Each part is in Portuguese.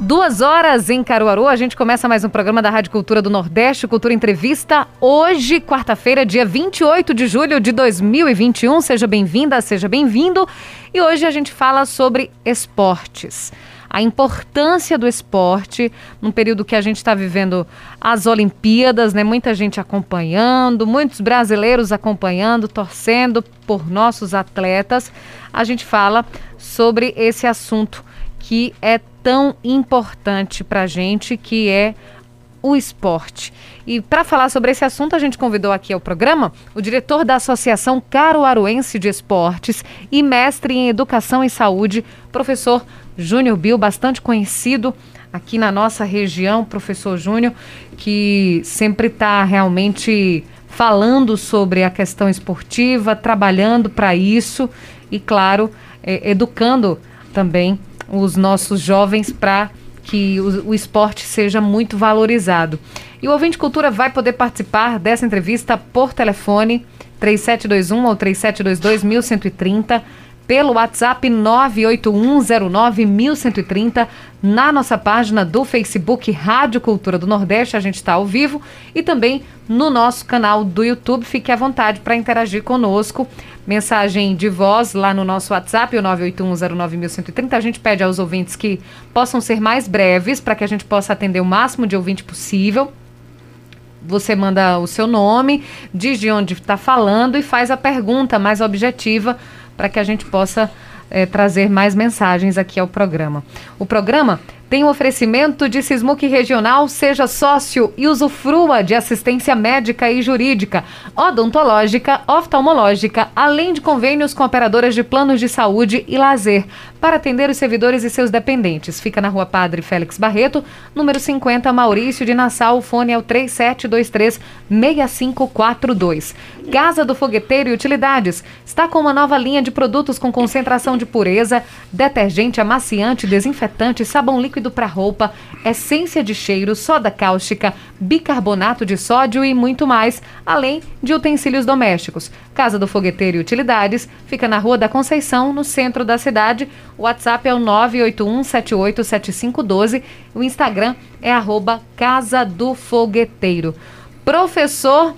duas horas em Caruaru, a gente começa mais um programa da Rádio Cultura do Nordeste, Cultura Entrevista. Hoje, quarta-feira, dia 28 de julho de 2021. Seja bem-vinda, seja bem-vindo. E hoje a gente fala sobre esportes. A importância do esporte num período que a gente está vivendo as Olimpíadas, né? Muita gente acompanhando, muitos brasileiros acompanhando, torcendo por nossos atletas. A gente fala sobre esse assunto que é tão importante para a gente, que é o esporte. E para falar sobre esse assunto, a gente convidou aqui ao programa o diretor da Associação Caruaruense de Esportes e mestre em Educação e Saúde, professor Júnior Bill, bastante conhecido aqui na nossa região, professor Júnior, que sempre está realmente falando sobre a questão esportiva, trabalhando para isso e, claro, é, educando também os nossos jovens para que o, o, esporte seja muito valorizado. E o Ouvinte Cultura vai poder participar dessa entrevista por telefone 3721 ou 3722 1130 pelo WhatsApp 981091130, na nossa página do Facebook Rádio Cultura do Nordeste, a gente está ao vivo, e também no nosso canal do YouTube. Fique à vontade para interagir conosco. Mensagem de voz lá no nosso WhatsApp, o 981091130. A gente pede aos ouvintes que possam ser mais breves para que a gente possa atender o máximo de ouvinte possível você manda o seu nome, diz de onde está falando e faz a pergunta mais objetiva para que a gente possa é, trazer mais mensagens aqui ao programa. O programa tem um oferecimento de Sismuc Regional, seja sócio e usufrua de assistência médica e jurídica, odontológica, oftalmológica, além de convênios com operadoras de planos de saúde e lazer, para atender os servidores e seus dependentes. Fica na rua Padre Félix Barreto, número 50, Maurício de Nassau, o fone é o 3723-6542. Casa do Fogueteiro e Utilidades está com uma nova linha de produtos com concentração de pureza, detergente, amaciante, desinfetante, sabão líquido para roupa, essência de cheiro, soda cáustica, bicarbonato de sódio e muito mais, além de utensílios domésticos. Casa do Fogueteiro e Utilidades fica na Rua da Conceição, no centro da cidade. O WhatsApp é o 981787512. O Instagram é arroba Casa do Fogueteiro. Professor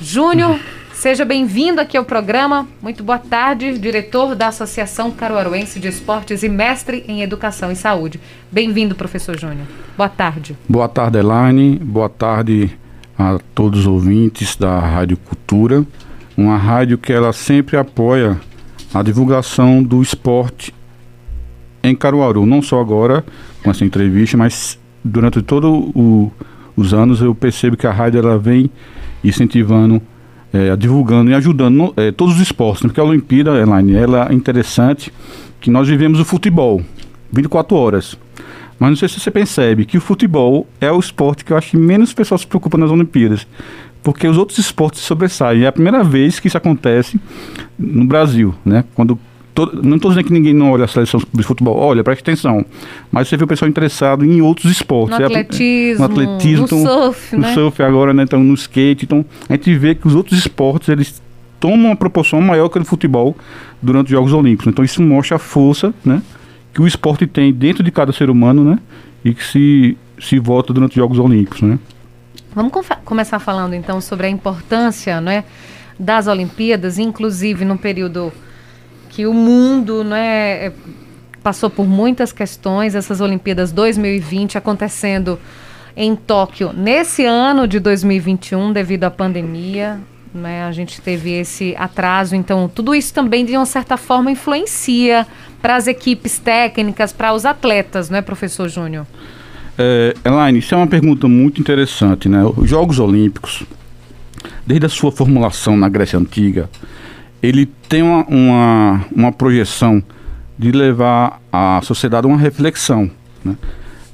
Júnior Seja bem-vindo aqui ao programa. Muito boa tarde, diretor da Associação Caruaruense de Esportes e mestre em Educação e Saúde. Bem-vindo, professor Júnior. Boa tarde. Boa tarde, Elaine. Boa tarde a todos os ouvintes da Rádio Cultura. Uma rádio que ela sempre apoia a divulgação do esporte em Caruaru, não só agora com essa entrevista, mas durante todos os anos eu percebo que a rádio ela vem incentivando é, divulgando e ajudando é, todos os esportes, né? porque a Olimpíada, Elaine, ela é interessante que nós vivemos o futebol 24 horas. Mas não sei se você percebe que o futebol é o esporte que eu acho que menos pessoas se preocupam nas Olimpíadas. Porque os outros esportes sobressaem. É a primeira vez que isso acontece no Brasil, né? Quando Todo, não estou dizendo que ninguém não olha a seleção de futebol, olha, preste atenção. Mas você vê o pessoal interessado em outros esportes. No atletismo, é, no, atletismo, no surf, no né? surf agora, né? Então, no skate. Então, a gente vê que os outros esportes, eles tomam uma proporção maior que o futebol durante os Jogos Olímpicos. Então, isso mostra a força, né? Que o esporte tem dentro de cada ser humano, né? E que se, se volta durante os Jogos Olímpicos, né? Vamos começar falando, então, sobre a importância, né? Das Olimpíadas, inclusive no período que o mundo né, é, passou por muitas questões, essas Olimpíadas 2020 acontecendo em Tóquio nesse ano de 2021 devido à pandemia. Né, a gente teve esse atraso, então tudo isso também de uma certa forma influencia para as equipes técnicas, para os atletas, não é, professor Júnior? É, Elaine, isso é uma pergunta muito interessante, né? Os Jogos Olímpicos, desde a sua formulação na Grécia Antiga, ele tem uma, uma, uma, projeção de levar a sociedade a uma reflexão. Né?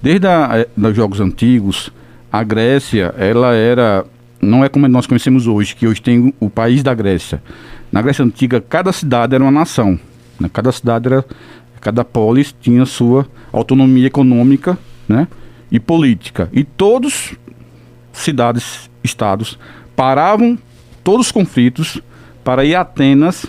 Desde a, eh, os jogos antigos, a Grécia, ela era não é como nós conhecemos hoje, que hoje tem o país da Grécia. Na Grécia antiga, cada cidade era uma nação. Né? Cada cidade era, cada polis tinha sua autonomia econômica, né? E política. E todos cidades, estados paravam todos os conflitos para ir a Atenas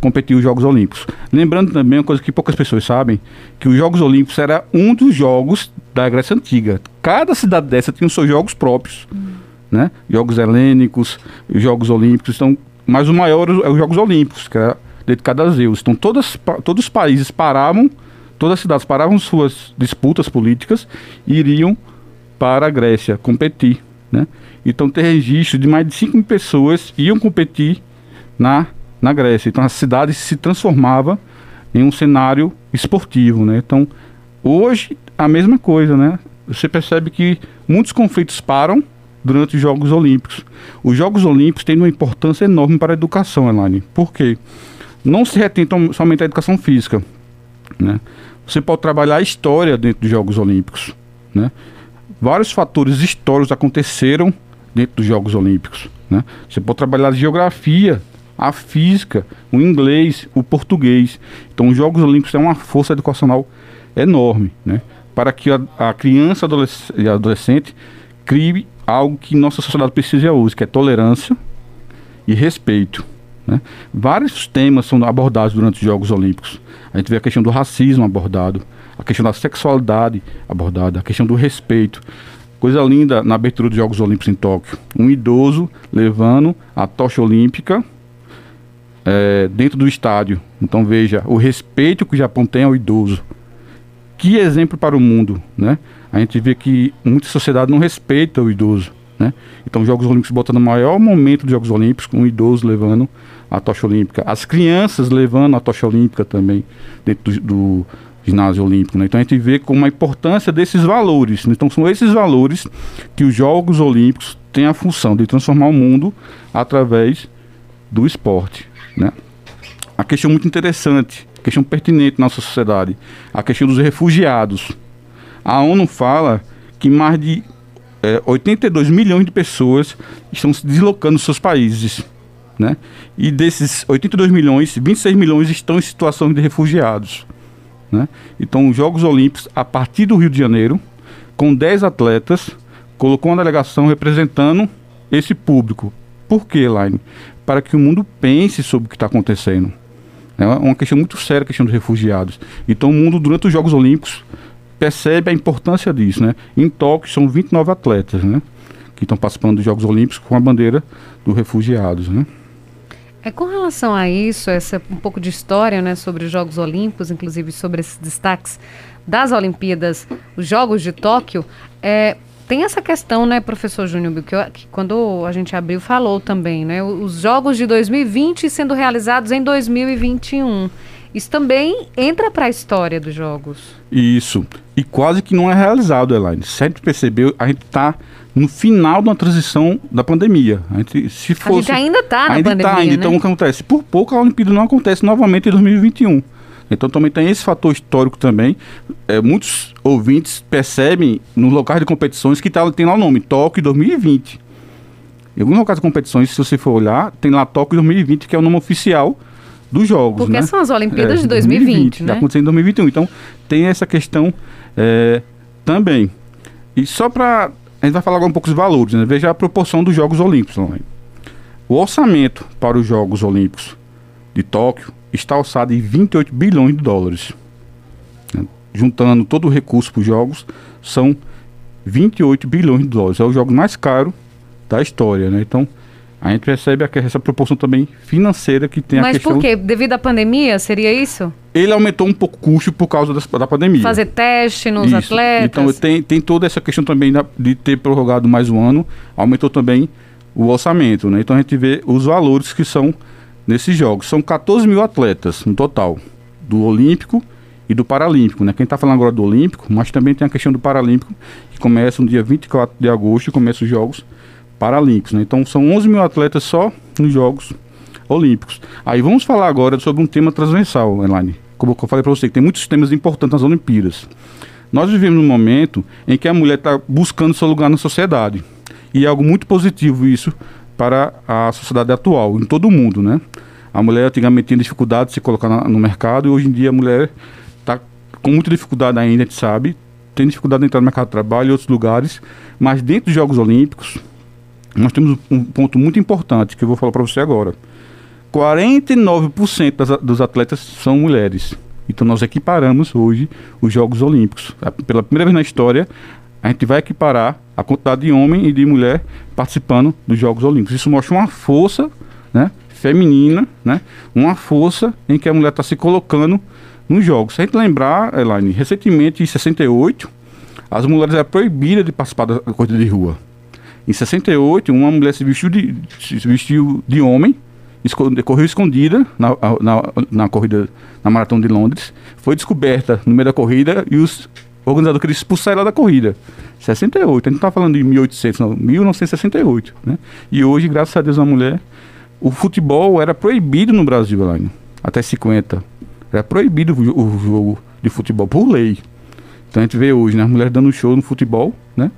competir os Jogos Olímpicos. Lembrando também uma coisa que poucas pessoas sabem, que os Jogos Olímpicos era um dos jogos da Grécia Antiga. Cada cidade dessa tinha os seus jogos próprios, hum. né? Jogos helênicos, Jogos Olímpicos. Então, mas o maior é os Jogos Olímpicos, que era dedicado a Zeus. Então, todas, todos os países paravam, todas as cidades paravam suas disputas políticas e iriam para a Grécia competir, né? Então, tem registro de mais de 5 mil pessoas iam competir na na Grécia. Então a cidade se transformava em um cenário esportivo, né? Então hoje a mesma coisa, né? Você percebe que muitos conflitos param durante os Jogos Olímpicos. Os Jogos Olímpicos têm uma importância enorme para a educação, Elaine. Por quê? Não se retém somente a educação física, né? Você pode trabalhar a história dentro dos Jogos Olímpicos, né? Vários fatores históricos aconteceram dentro dos Jogos Olímpicos, né? Você pode trabalhar geografia a física, o inglês, o português. Então, os Jogos Olímpicos têm uma força educacional enorme, né? Para que a, a criança e adolescente crie algo que nossa sociedade precisa hoje, que é tolerância e respeito. Né? Vários temas são abordados durante os Jogos Olímpicos. A gente vê a questão do racismo abordado, a questão da sexualidade abordada, a questão do respeito. Coisa linda na abertura dos Jogos Olímpicos em Tóquio. Um idoso levando a tocha olímpica é, dentro do estádio. Então veja o respeito que o Japão tem ao idoso. Que exemplo para o mundo, né? A gente vê que muita sociedade não respeita o idoso, né? Então os Jogos Olímpicos botando o maior momento dos Jogos Olímpicos com o idoso levando a tocha olímpica, as crianças levando a tocha olímpica também dentro do, do ginásio olímpico, né? Então a gente vê como a importância desses valores. Né? Então são esses valores que os Jogos Olímpicos têm a função de transformar o mundo através do esporte. Né? A questão muito interessante, questão pertinente na nossa sociedade, a questão dos refugiados. A ONU fala que mais de é, 82 milhões de pessoas estão se deslocando dos seus países. Né? E desses 82 milhões, 26 milhões estão em situação de refugiados. Né? Então, os Jogos Olímpicos, a partir do Rio de Janeiro, com 10 atletas, colocou uma delegação representando esse público. Por quê, Elaine? Para que o mundo pense sobre o que está acontecendo. É uma questão muito séria a questão dos refugiados. Então o mundo, durante os Jogos Olímpicos, percebe a importância disso. Né? Em Tóquio são 29 atletas né? que estão participando dos Jogos Olímpicos com a bandeira dos refugiados. Né? É com relação a isso, essa um pouco de história, né, sobre os Jogos Olímpicos, inclusive sobre esses destaques das Olimpíadas, os Jogos de Tóquio, é, tem essa questão, né, professor Júnior, que, que, quando a gente abriu falou também, né, os jogos de 2020 sendo realizados em 2021. Isso também entra para a história dos jogos. Isso. E quase que não é realizado, Elaine. Sempre percebeu, a gente está no final de uma transição da pandemia. A gente, se fosse, a gente ainda está na ainda tá, pandemia, tá, ainda. Né? Então, o que acontece? Por pouco a Olimpíada não acontece novamente em 2021. Então também tem esse fator histórico também. É, muitos ouvintes percebem nos locais de competições que tá, tem lá o nome, Tóquio 2020. Em alguns locais de competições, se você for olhar, tem lá Tóquio 2020, que é o nome oficial dos jogos. Porque né? são as Olimpíadas é, de 2020, 2020 né? acontecendo em 2021. Então tem essa questão é, também. E só para. A gente vai falar agora um pouco dos valores, né? Veja a proporção dos Jogos Olímpicos. O orçamento para os Jogos Olímpicos de Tóquio está alçado em 28 bilhões de dólares. Juntando todo o recurso para os jogos, são 28 bilhões de dólares. É o jogo mais caro da história, né? Então, a gente percebe essa proporção também financeira que tem Mas a questão... Mas por quê? Devido à pandemia, seria isso? Ele aumentou um pouco o custo por causa da, da pandemia. Fazer teste nos isso. atletas. Então tem, tem toda essa questão também da, de ter prorrogado mais um ano, aumentou também o orçamento, né? Então a gente vê os valores que são nesses jogos. São 14 mil atletas no total, do Olímpico e do Paralímpico. Né? Quem está falando agora do Olímpico, mas também tem a questão do Paralímpico, que começa no dia 24 de agosto e começa os Jogos Paralímpicos. Né? Então são 11 mil atletas só nos Jogos Olímpicos. Aí vamos falar agora sobre um tema transversal, Elaine. Como eu falei para você, que tem muitos temas importantes nas Olimpíadas. Nós vivemos num momento em que a mulher está buscando seu lugar na sociedade. E é algo muito positivo isso para a sociedade atual, em todo o mundo, né? A mulher antigamente tinha dificuldade de se colocar na, no mercado e hoje em dia a mulher está com muita dificuldade ainda, a gente sabe, tem dificuldade de entrar no mercado de trabalho e outros lugares, mas dentro dos Jogos Olímpicos nós temos um ponto muito importante que eu vou falar para você agora. 49% das, dos atletas são mulheres. Então nós equiparamos hoje os Jogos Olímpicos. Pela primeira vez na história, a gente vai equiparar a quantidade de homem e de mulher participando dos Jogos Olímpicos. Isso mostra uma força né, feminina, né, uma força em que a mulher está se colocando nos Jogos. Se a gente lembrar, Elaine, recentemente, em 68, as mulheres eram proibidas de participar da corrida de rua. Em 68, uma mulher se vestiu de, se vestiu de homem correu escondida na, na, na, corrida, na Maratona de Londres, foi descoberta no meio da corrida e os organizadores queriam expulsar ela da corrida. 68, a gente não está falando de 1800, não, 1968. Né? E hoje, graças a Deus, a mulher, o futebol era proibido no Brasil, Elaine, até 50. Era proibido o, o jogo de futebol por lei. Então a gente vê hoje, né, as mulheres dando show no futebol, né?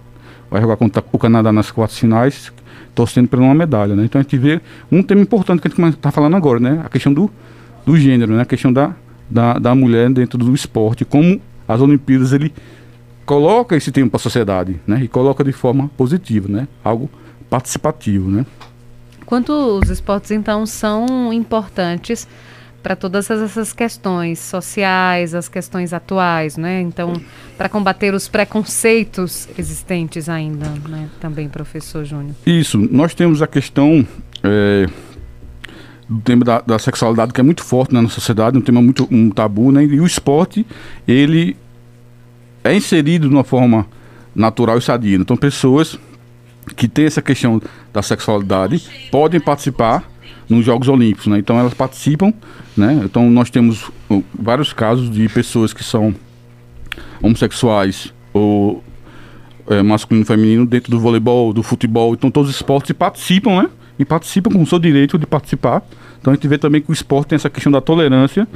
Vai jogar contra o Canadá nas quartas finais, torcendo por uma medalha, né? Então a gente vê um tema importante que a gente está falando agora, né? A questão do, do gênero, né? A questão da, da, da mulher dentro do esporte, como as Olimpíadas ele coloca esse tema para a sociedade, né? E coloca de forma positiva, né? Algo participativo, né? Quanto os esportes então são importantes para todas essas questões sociais, as questões atuais, né? Então, para combater os preconceitos existentes ainda, né? Também, professor Júnior. Isso. Nós temos a questão é, do tema da, da, sexualidade que é muito forte na sociedade, um tema muito um tabu, né? E o esporte ele é inserido de uma forma natural e sadia. Então, pessoas que têm essa questão da sexualidade podem participar nos Jogos Olímpicos, né? Então elas participam, né? Então nós temos vários casos de pessoas que são homossexuais ou é, masculino e feminino dentro do voleibol, do futebol, então todos os esportes participam, né? E participam com o seu direito de participar. Então a gente vê também que o esporte tem essa questão da tolerância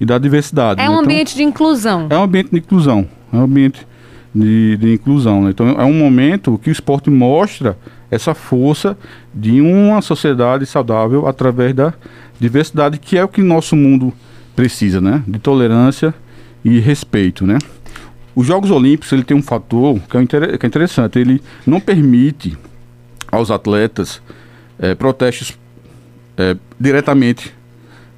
e da diversidade. É né? um então, ambiente de inclusão. É um ambiente de inclusão. É um ambiente de, de inclusão. Né? Então é um momento que o esporte mostra essa força de uma sociedade saudável através da diversidade, que é o que nosso mundo precisa, né? De tolerância e respeito, né? Os Jogos Olímpicos ele tem um fator que é, que é interessante. Ele não permite aos atletas é, protestos é, diretamente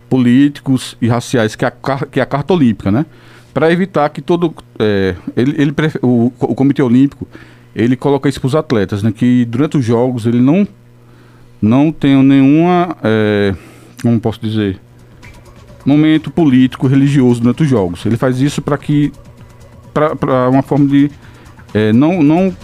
políticos e raciais, que é a, que é a Carta Olímpica, né? Para evitar que todo. É, ele, ele, o, o Comitê Olímpico ele coloca isso para os atletas, né? Que durante os jogos ele não não tem nenhuma, é, como posso dizer, momento político, religioso durante os jogos. Ele faz isso para que, para uma forma de não, não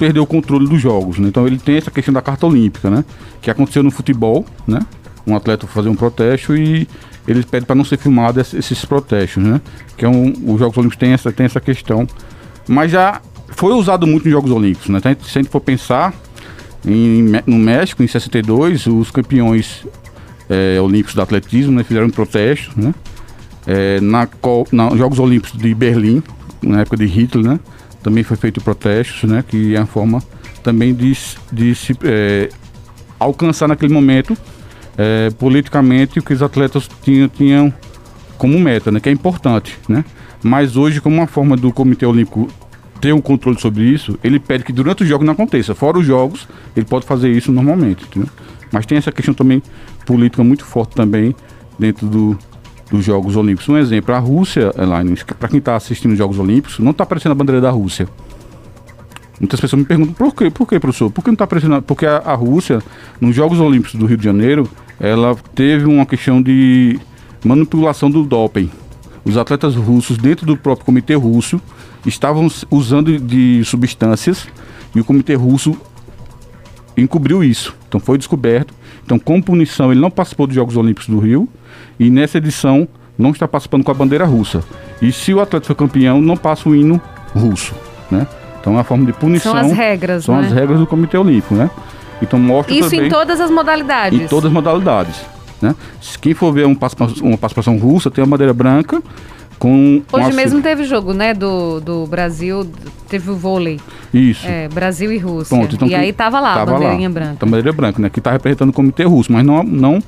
perder o controle dos jogos. Né? Então ele tem essa questão da carta olímpica, né? Que aconteceu no futebol, né? Um atleta fazer um protesto e ele pede para não ser filmado esses protestos, né? Que é um, os Jogos Olímpicos tem essa, tem essa questão. Mas já foi usado muito nos Jogos Olímpicos, né? Então, se a gente for pensar, em, no México, em 62, os campeões é, olímpicos do atletismo né, fizeram um protesto, né? É, na, na Jogos Olímpicos de Berlim, na época de Hitler, né? Também foi feito protestos, né? Que é a forma também de, de se é, alcançar naquele momento é, politicamente o que os atletas tinham, tinham como meta, né? Que é importante, né? Mas hoje, como uma forma do Comitê Olímpico ter um controle sobre isso, ele pede que durante os jogos não aconteça. Fora os jogos, ele pode fazer isso normalmente. Entendeu? Mas tem essa questão também política muito forte também dentro do, dos Jogos Olímpicos. Um exemplo, a Rússia, Elaine, para quem está assistindo os Jogos Olímpicos, não está aparecendo a bandeira da Rússia. Muitas pessoas me perguntam por quê, por quê, professor? Por que não está aparecendo? Porque a, a Rússia, nos Jogos Olímpicos do Rio de Janeiro, ela teve uma questão de manipulação do doping. Os atletas russos, dentro do próprio comitê russo, estavam usando de substâncias e o comitê russo encobriu isso. Então foi descoberto. Então, como punição, ele não participou dos Jogos Olímpicos do Rio e nessa edição não está participando com a bandeira russa. E se o atleta for campeão, não passa o hino russo, né? Então é uma forma de punição. São as regras, São né? as regras do Comitê Olímpico, né? Então mostra Isso também, em todas as modalidades. Em todas as modalidades, né? Se quem for ver uma participação, uma participação russa, tem a bandeira branca, com Hoje uma- mesmo teve jogo, né, do, do Brasil, teve o vôlei, Isso. é, Brasil e Rússia. Então e aí tava lá, a tava bandeirinha lá, branca. A bandeira branca, né? Que está representando o comitê russo, mas não, não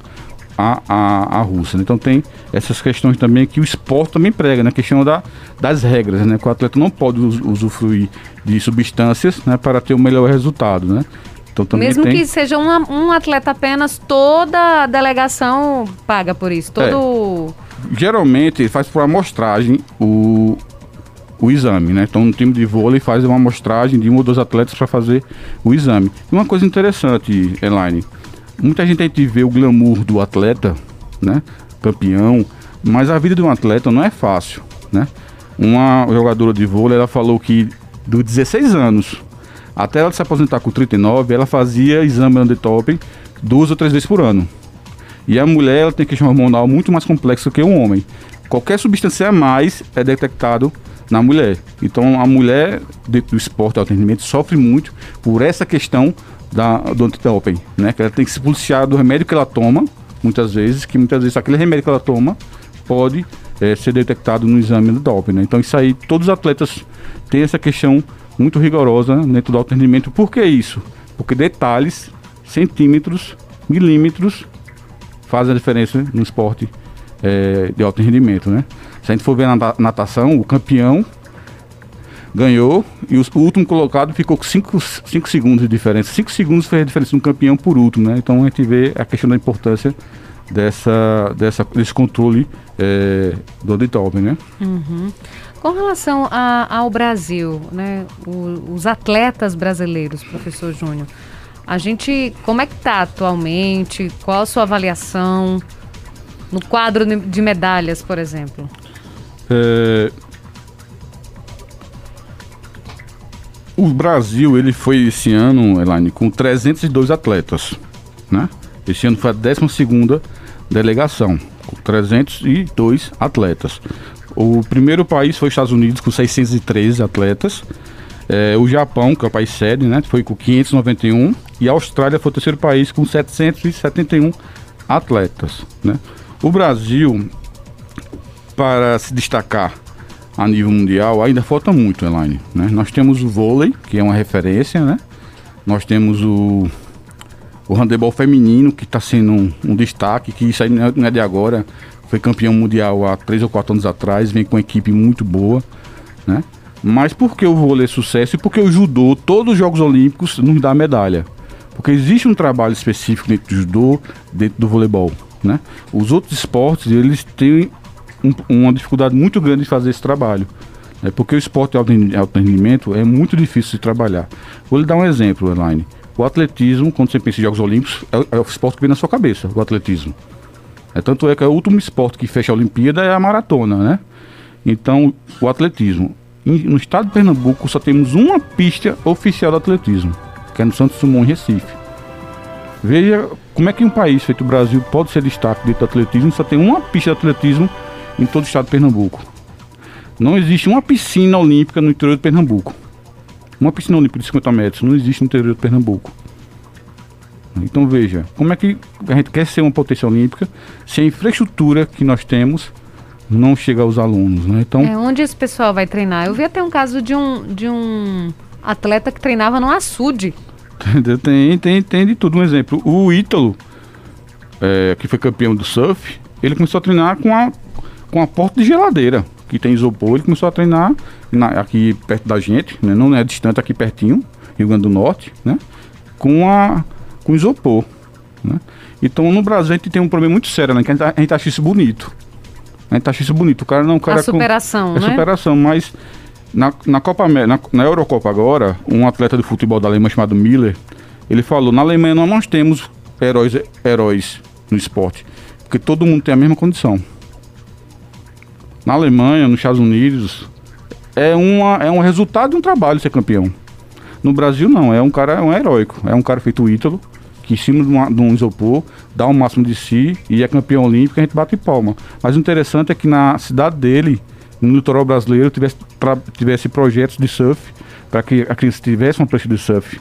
a, a, a Rússia. né? Então tem essas questões também que o esporte também prega, né? A questão da, das regras, né? Que o atleta não pode us- usufruir de substâncias né? para ter o melhor resultado, né? Então também Mesmo tem... que seja uma- um atleta apenas, toda a delegação paga por isso. É. Todo. geralmente ele faz por amostragem o, o exame, né? Então no time de vôlei faz uma amostragem de um ou dois atletas para fazer o exame. E uma coisa interessante, Elaine, muita gente a gente vê o glamour do atleta, né? Campeão, mas a vida de um atleta não é fácil, né? Uma jogadora de vôlei, ela falou que dos 16 anos até ela se aposentar com 39, ela fazia exame antidoping duas ou três vezes por ano. E a mulher ela tem questão hormonal muito mais complexa que um homem. Qualquer substância a mais é detectado na mulher. Então a mulher dentro do esporte alto rendimento sofre muito por essa questão da, do antidoping, né? Que ela tem que se policiar do remédio que ela toma, muitas vezes, que muitas vezes aquele remédio que ela toma pode eh, ser detectado no exame do doping, né? Então isso aí, todos os atletas têm essa questão muito rigorosa dentro do alto rendimento. Por que isso? Porque detalhes, centímetros, milímetros fazem a diferença no esporte eh, de alto rendimento, né? Se a gente for ver na nata- natação, o campeão ganhou e os- o último colocado ficou com 5 segundos de diferença. 5 segundos fez a diferença no campeão por último, né? Então a gente vê a questão da importância dessa, dessa, desse controle eh, do antidoping, né? Com relação a- ao Brasil, né, o- os atletas brasileiros, professor Júnior, a gente, como é que tá atualmente? Qual a sua avaliação no quadro de- de medalhas, por exemplo? É, O Brasil, ele foi esse ano, Elaine, com 302 atletas, né? Esse ano foi a 12ª delegação, com 302 atletas. O primeiro país foi os Estados Unidos, com 613 atletas. É, o Japão, que é o país sede, né? Foi com 591. E a Austrália foi o terceiro país, com 771 atletas, né? O Brasil, para se destacar a nível mundial, ainda falta muito, Elaine. Né? Nós temos o vôlei, que é uma referência, né? Nós temos o, o handebol feminino, que está sendo um, um destaque, que isso aí não é- não é de agora, foi campeão mundial há três ou quatro anos atrás, vem com uma equipe muito boa, né? Mas por que o vôlei é sucesso? E porque o judô, todos os Jogos Olímpicos, nos dá medalha. Porque existe um trabalho específico dentro do judô, dentro do voleibol, né? Os outros esportes, eles têm um- uma dificuldade muito grande de fazer esse trabalho. É porque o esporte de alto rendi- alto rendimento é muito difícil de trabalhar. Vou lhe dar um exemplo, Elaine. O atletismo, quando você pensa em Jogos Olímpicos, é, o- é o esporte que vem na sua cabeça, o atletismo. É, tanto é que é o último esporte que fecha a Olimpíada é a maratona, né? Então, o atletismo. No estado de Pernambuco só temos uma pista oficial do atletismo, que é no Santos Dumont, em Recife. Veja como é que um país feito o Brasil pode ser destaque dentro do atletismo, só tem uma pista de atletismo em todo o estado de Pernambuco. Não existe uma piscina olímpica no interior de Pernambuco. Uma piscina olímpica de 50 metros não existe no interior de Pernambuco. Então veja, como é que a gente quer ser uma potência olímpica se a infraestrutura que nós temos não chega aos alunos, né? Então, É, onde esse pessoal vai treinar? Eu vi até um caso de um, de um atleta que treinava no açude. Tem, tem, tem de tudo. Um exemplo, o Ítalo, é, que foi campeão do surf, ele começou a treinar com a, com a porta de geladeira, que tem isopor. Ele começou a treinar na- aqui perto da gente, né? não é distante, aqui pertinho, Rio Grande do Norte, né? com, a, com isopor. Né? Então no Brasil a gente tem um problema muito sério, né? que a gente, a gente acha isso bonito. A gente acha isso bonito. O cara não. O cara a com- superação, é né? superação, mas na, na Copa na, na Eurocopa agora, um atleta de futebol da Alemanha chamado Miller, ele falou, na Alemanha nós não temos heróis, heróis no esporte, porque todo mundo tem a mesma condição. Na Alemanha, nos Estados Unidos, é, uma, é um resultado de um trabalho ser campeão. No Brasil não, é um cara é um heróico, é um cara feito Ítalo, que em cima de, uma- de um isopor dá o máximo de si e é campeão olímpico, a gente bate palma. Mas o interessante é que na cidade dele, no litoral brasileiro, tivesse, tivesse projetos de surf, para que a criança tivesse uma prancha de surf,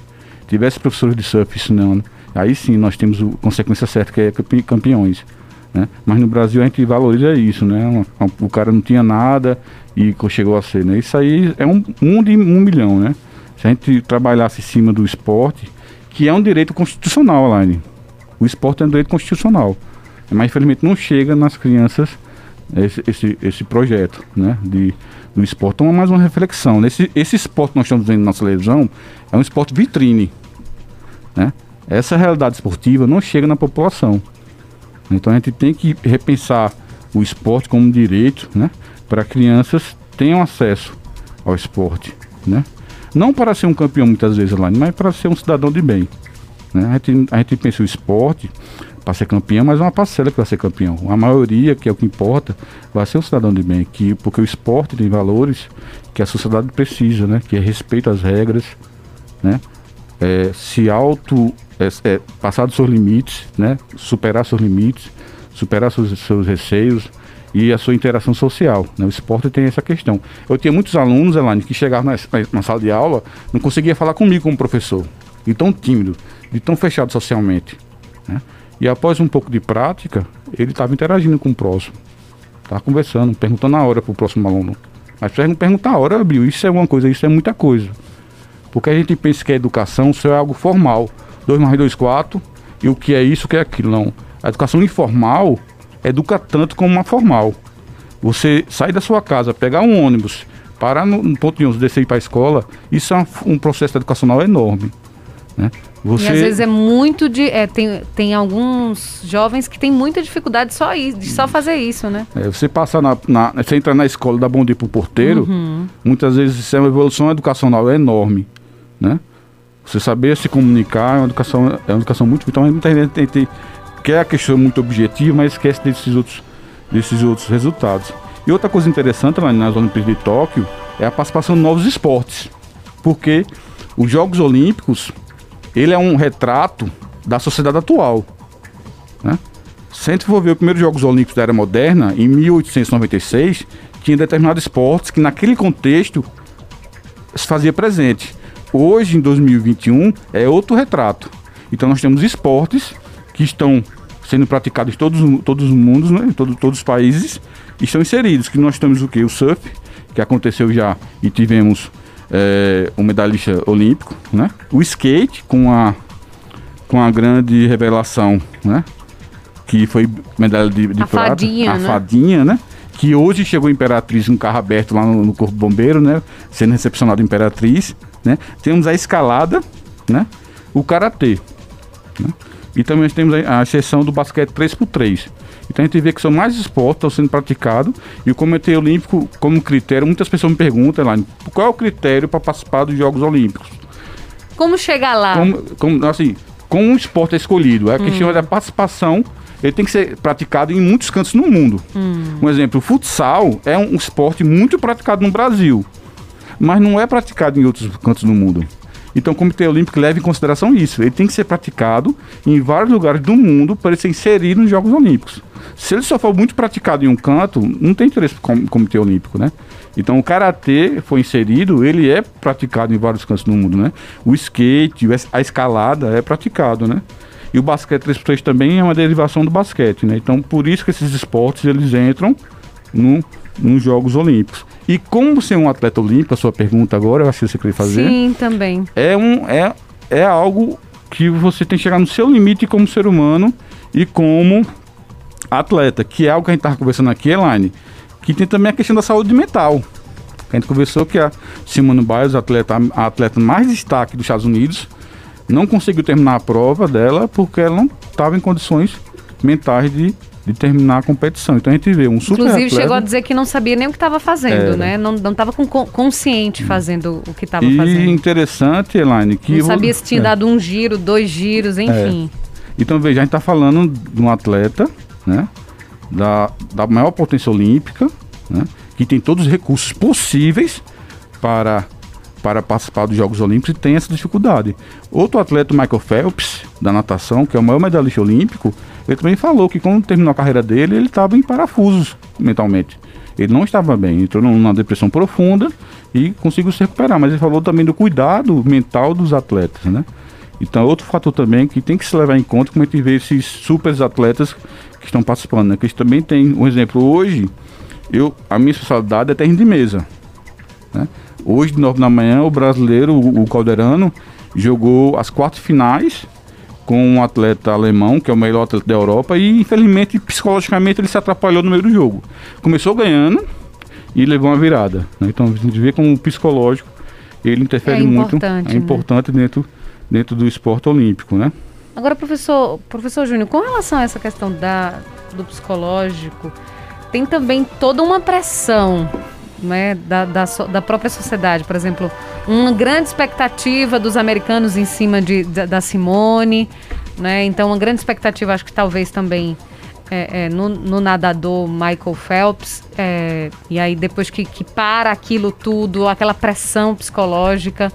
tivesse professores de surf ensinando. Aí sim nós temos a consequência certa, que é campe- campeões. Né? Mas no Brasil a gente valoriza isso, né? O cara não tinha nada e chegou a ser, né? Isso aí é um, um de um milhão, né? Se a gente trabalhasse em cima do esporte, que é um direito constitucional, Alaine. O esporte é um direito constitucional. Mas infelizmente não chega nas crianças esse, esse, esse projeto, né? De, do esporte. Então, é mais uma reflexão. Esse, esse esporte que nós estamos vendo na televisão é um esporte vitrine. Né? Essa realidade esportiva não chega na população. Então a gente tem que repensar o esporte como direito, né? Para crianças tenham acesso ao esporte, né? Não para ser um campeão muitas vezes lá, mas para ser um cidadão de bem. Né? A, gente, a gente pensa o esporte para ser campeão, mas uma parcela que vai ser campeão. A maioria, que é o que importa, vai ser um cidadão de bem, que, porque o esporte tem valores que a sociedade precisa, né? Que é respeito às regras, né? É, se auto é, é, passar dos seus limites, né? Superar seus limites, superar seus, seus receios e a sua interação social. Né? O esporte tem essa questão. Eu tinha muitos alunos, Elaine, que chegavam na, na, sala de aula, não conseguia falar comigo como professor, de tão tímido, de tão fechado socialmente. Né? E após um pouco de prática, ele estava interagindo com o próximo, estava conversando, perguntando a hora para o próximo aluno. Mas perguntar a hora, Bill, isso é uma coisa, isso é muita coisa. Porque a gente pensa que a educação só é algo formal. 2 mais 2, 4. E o que é isso, o que é aquilo. Não. A educação informal educa tanto como uma formal. Você sair da sua casa, pegar um ônibus, parar no, no ponto de ônibus, descer para a escola, isso é um, um processo educacional enorme. Né? Você... E às vezes é muito de. É, tem, tem alguns jovens que têm muita dificuldade só ir, de só fazer isso, né? É, você passar na, na, Você entra na escola da bom dia pro porteiro, uhum. muitas vezes isso é uma evolução educacional enorme né? Você saber se comunicar é uma educação, é uma educação muito vital, mas muita gente tem, tem, quer a questão muito objetiva, mas esquece desses outros, desses outros resultados. E outra coisa interessante lá nas Olimpíadas de Tóquio é a participação de novos esportes, porque os Jogos Olímpicos ele é um retrato da sociedade atual, né? Se a gente for ver os primeiros Jogos Olímpicos da Era Moderna, em 1896, tinha determinados esportes que naquele contexto se fazia presente. Hoje, em 2021, é outro retrato. Então nós temos esportes que estão sendo praticados em todos, todos os mundos, né? em todo, todos os países, estão inseridos. Que nós temos o que? O surf, que aconteceu já e tivemos é, um medalhista olímpico, né? O skate, com a, com a grande revelação, né? Que foi medalha de, de a prata. Fadinha, a né? fadinha, né? Que hoje chegou a Imperatriz um carro aberto lá no, no Corpo Bombeiro, né? Sendo recepcionado Imperatriz né? Temos a escalada, né? O karatê, né? E também temos a, a exceção do basquete 3x3. Então a gente vê que são mais esportes estão sendo praticados e o Comitê Olímpico, como critério, muitas pessoas me perguntam lá, qual é o critério para participar dos Jogos Olímpicos? Como chegar lá? Como, como assim, como o esporte é escolhido? É a hum. questão da participação ele tem que ser praticado em muitos cantos no mundo. Hum. Um exemplo, o futsal é um esporte muito praticado no Brasil mas não é praticado em outros cantos do mundo. Então o Comitê Olímpico leva em consideração isso. Ele tem que ser praticado em vários lugares do mundo para ele ser inserido nos Jogos Olímpicos. Se ele só for muito praticado em um canto, não tem interesse para o Comitê Olímpico, né? Então o karatê foi inserido, ele é praticado em vários cantos do mundo, né? O skate, a escalada é praticado, né? E o basquete 3x3 também é uma derivação do basquete, né? Então por isso que esses esportes eles entram no, nos Jogos Olímpicos. E como ser um atleta olímpico, a sua pergunta agora, eu acho que você queria fazer. Sim, também. É, um, é, é algo que você tem que chegar no seu limite como ser humano e como atleta, que é algo que a gente estava conversando aqui, Elaine, que tem também a questão da saúde mental. A gente conversou que a Simone Biles, a atleta, a atleta mais destaque dos Estados Unidos, não conseguiu terminar a prova dela porque ela não estava em condições mentais de de terminar a competição. Então a gente vê um super Inclusive atleta, chegou a dizer que não sabia nem o que estava fazendo, né? Não estava consciente fazendo o que estava fazendo. E interessante, Elaine, que... Não sabia se tinha é. dado um giro, dois giros, é. enfim. Então veja, a gente está falando de um atleta, né? Da, da maior potência olímpica, né? Que tem todos os recursos possíveis para para participar dos Jogos Olímpicos e tem essa dificuldade. Outro atleta, Michael Phelps, da natação, que é o maior medalhista olímpico, ele também falou que quando terminou a carreira dele, ele estava em parafusos mentalmente. Ele não estava bem, entrou numa depressão profunda e conseguiu se recuperar. Mas ele falou também do cuidado mental dos atletas, né? Então, outro fator também que tem que se levar em conta como a gente vê esses super atletas que estão participando, né? Que também tem um exemplo hoje, eu, a minha especialidade é terreno de mesa. Né? Hoje, de 9 da manhã, o brasileiro, o, Calderano, jogou as quartas finais com um atleta alemão, que é o melhor atleta da Europa, e infelizmente, psicologicamente, ele se atrapalhou no meio do jogo. Começou ganhando e levou uma virada. Né? Então, a gente vê como o psicológico ele interfere É muito. importante, É né? importante dentro, dentro do esporte olímpico, né? Agora, professor, professor Júnior, com relação a essa questão da, do psicológico, tem também toda uma pressão né, da, da, da própria sociedade. Por exemplo, uma grande expectativa dos americanos em cima de, da, da Simone. Né? Então, uma grande expectativa, acho que talvez também é, é, no, no nadador Michael Phelps. é, e aí, depois que, que para aquilo tudo, aquela pressão psicológica.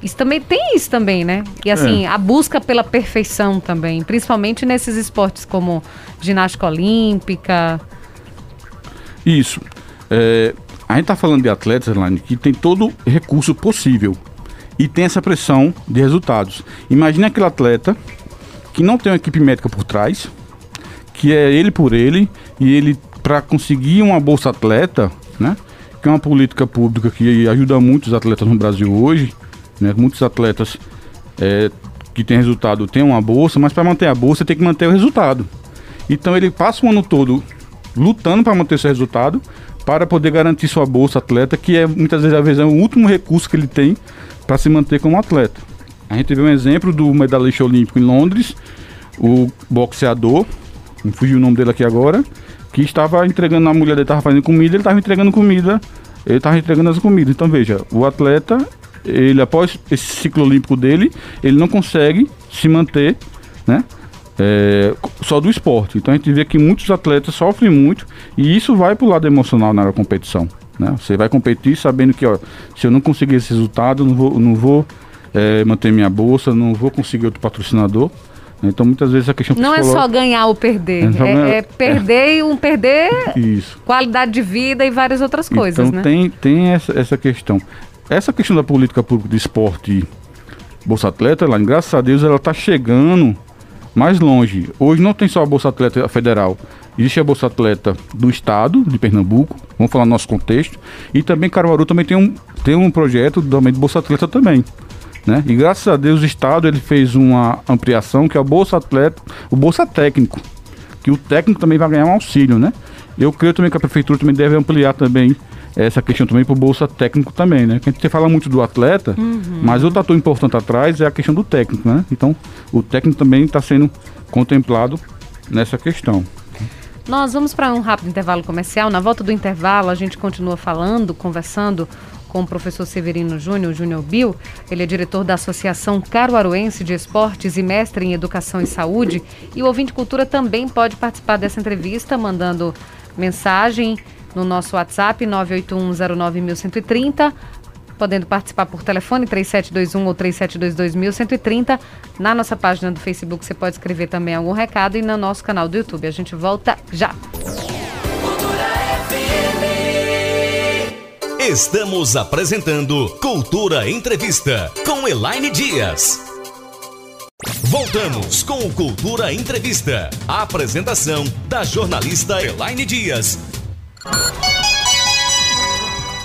Isso também tem isso também, né? E assim, a busca pela perfeição também, principalmente nesses esportes como ginástica olímpica. Isso. É, a gente está falando de atletas, Elaine, que tem todo recurso possível e tem essa pressão de resultados. Imagine aquele atleta que não tem uma equipe médica por trás, que é ele por ele, e ele, para conseguir uma bolsa atleta, né? Que é uma política pública que ajuda muitos atletas no Brasil hoje, né? Muitos atletas é, que têm resultado têm uma bolsa, mas para manter a bolsa tem que manter o resultado. Então ele passa o ano todo lutando para manter esse resultado, para poder garantir sua bolsa atleta, que é muitas vezes, às vezes é o último recurso que ele tem para se manter como atleta. A gente teve um exemplo do medalhista olímpico em Londres, o boxeador, não fugiu o nome dele aqui agora, que estava entregando, a mulher dele estava fazendo comida, ele estava entregando comida, ele estava entregando as comidas. Então veja, o atleta, ele após esse ciclo olímpico dele, ele não consegue se manter, né? É, só do esporte. Então a gente vê que muitos atletas sofrem muito e isso vai pro lado emocional na competição. Né? Você vai competir sabendo que ó, se eu não conseguir esse resultado, não vou, não vou é, manter minha bolsa, não vou conseguir outro patrocinador. Então muitas vezes a questão Não é só ganhar ou perder, É é, é perder e um perder Isso. qualidade de vida e várias outras coisas, então né? tem, tem essa, essa questão. Essa questão da política pública do esporte Bolsa Atleta, lá, graças a Deus, ela está chegando mais longe. Hoje não tem só a Bolsa Atleta Federal. Existe a Bolsa Atleta do Estado, de Pernambuco, vamos falar no nosso contexto. E também Caruaru também tem um, tem um projeto também de Bolsa Atleta também. Né? E graças a Deus o Estado ele fez uma ampliação que é o Bolsa Atleta, o Bolsa Técnico, que o técnico também vai ganhar um auxílio, né? Eu creio também que a prefeitura também deve ampliar também essa questão também para o Bolsa Técnico também, né? Que a gente fala muito do atleta, mas outro ator importante atrás é a questão do técnico, né? Então, o técnico também está sendo contemplado nessa questão. Nós vamos para um rápido intervalo comercial. Na volta do intervalo, a gente continua falando, conversando com o professor Severino Júnior, Júnior Bill. Ele é diretor da Associação Caruaruense de Esportes e mestre em Educação e Saúde. E o ouvinte cultura também pode participar dessa entrevista, mandando mensagem no nosso WhatsApp 981091130 podendo participar por telefone 3721 ou 3722 Na nossa página do Facebook você pode escrever também algum recado e no nosso canal do YouTube. A gente volta já. Estamos apresentando Cultura Entrevista com Elaine Dias. Voltamos com o Cultura Entrevista. A apresentação da jornalista Elaine Dias.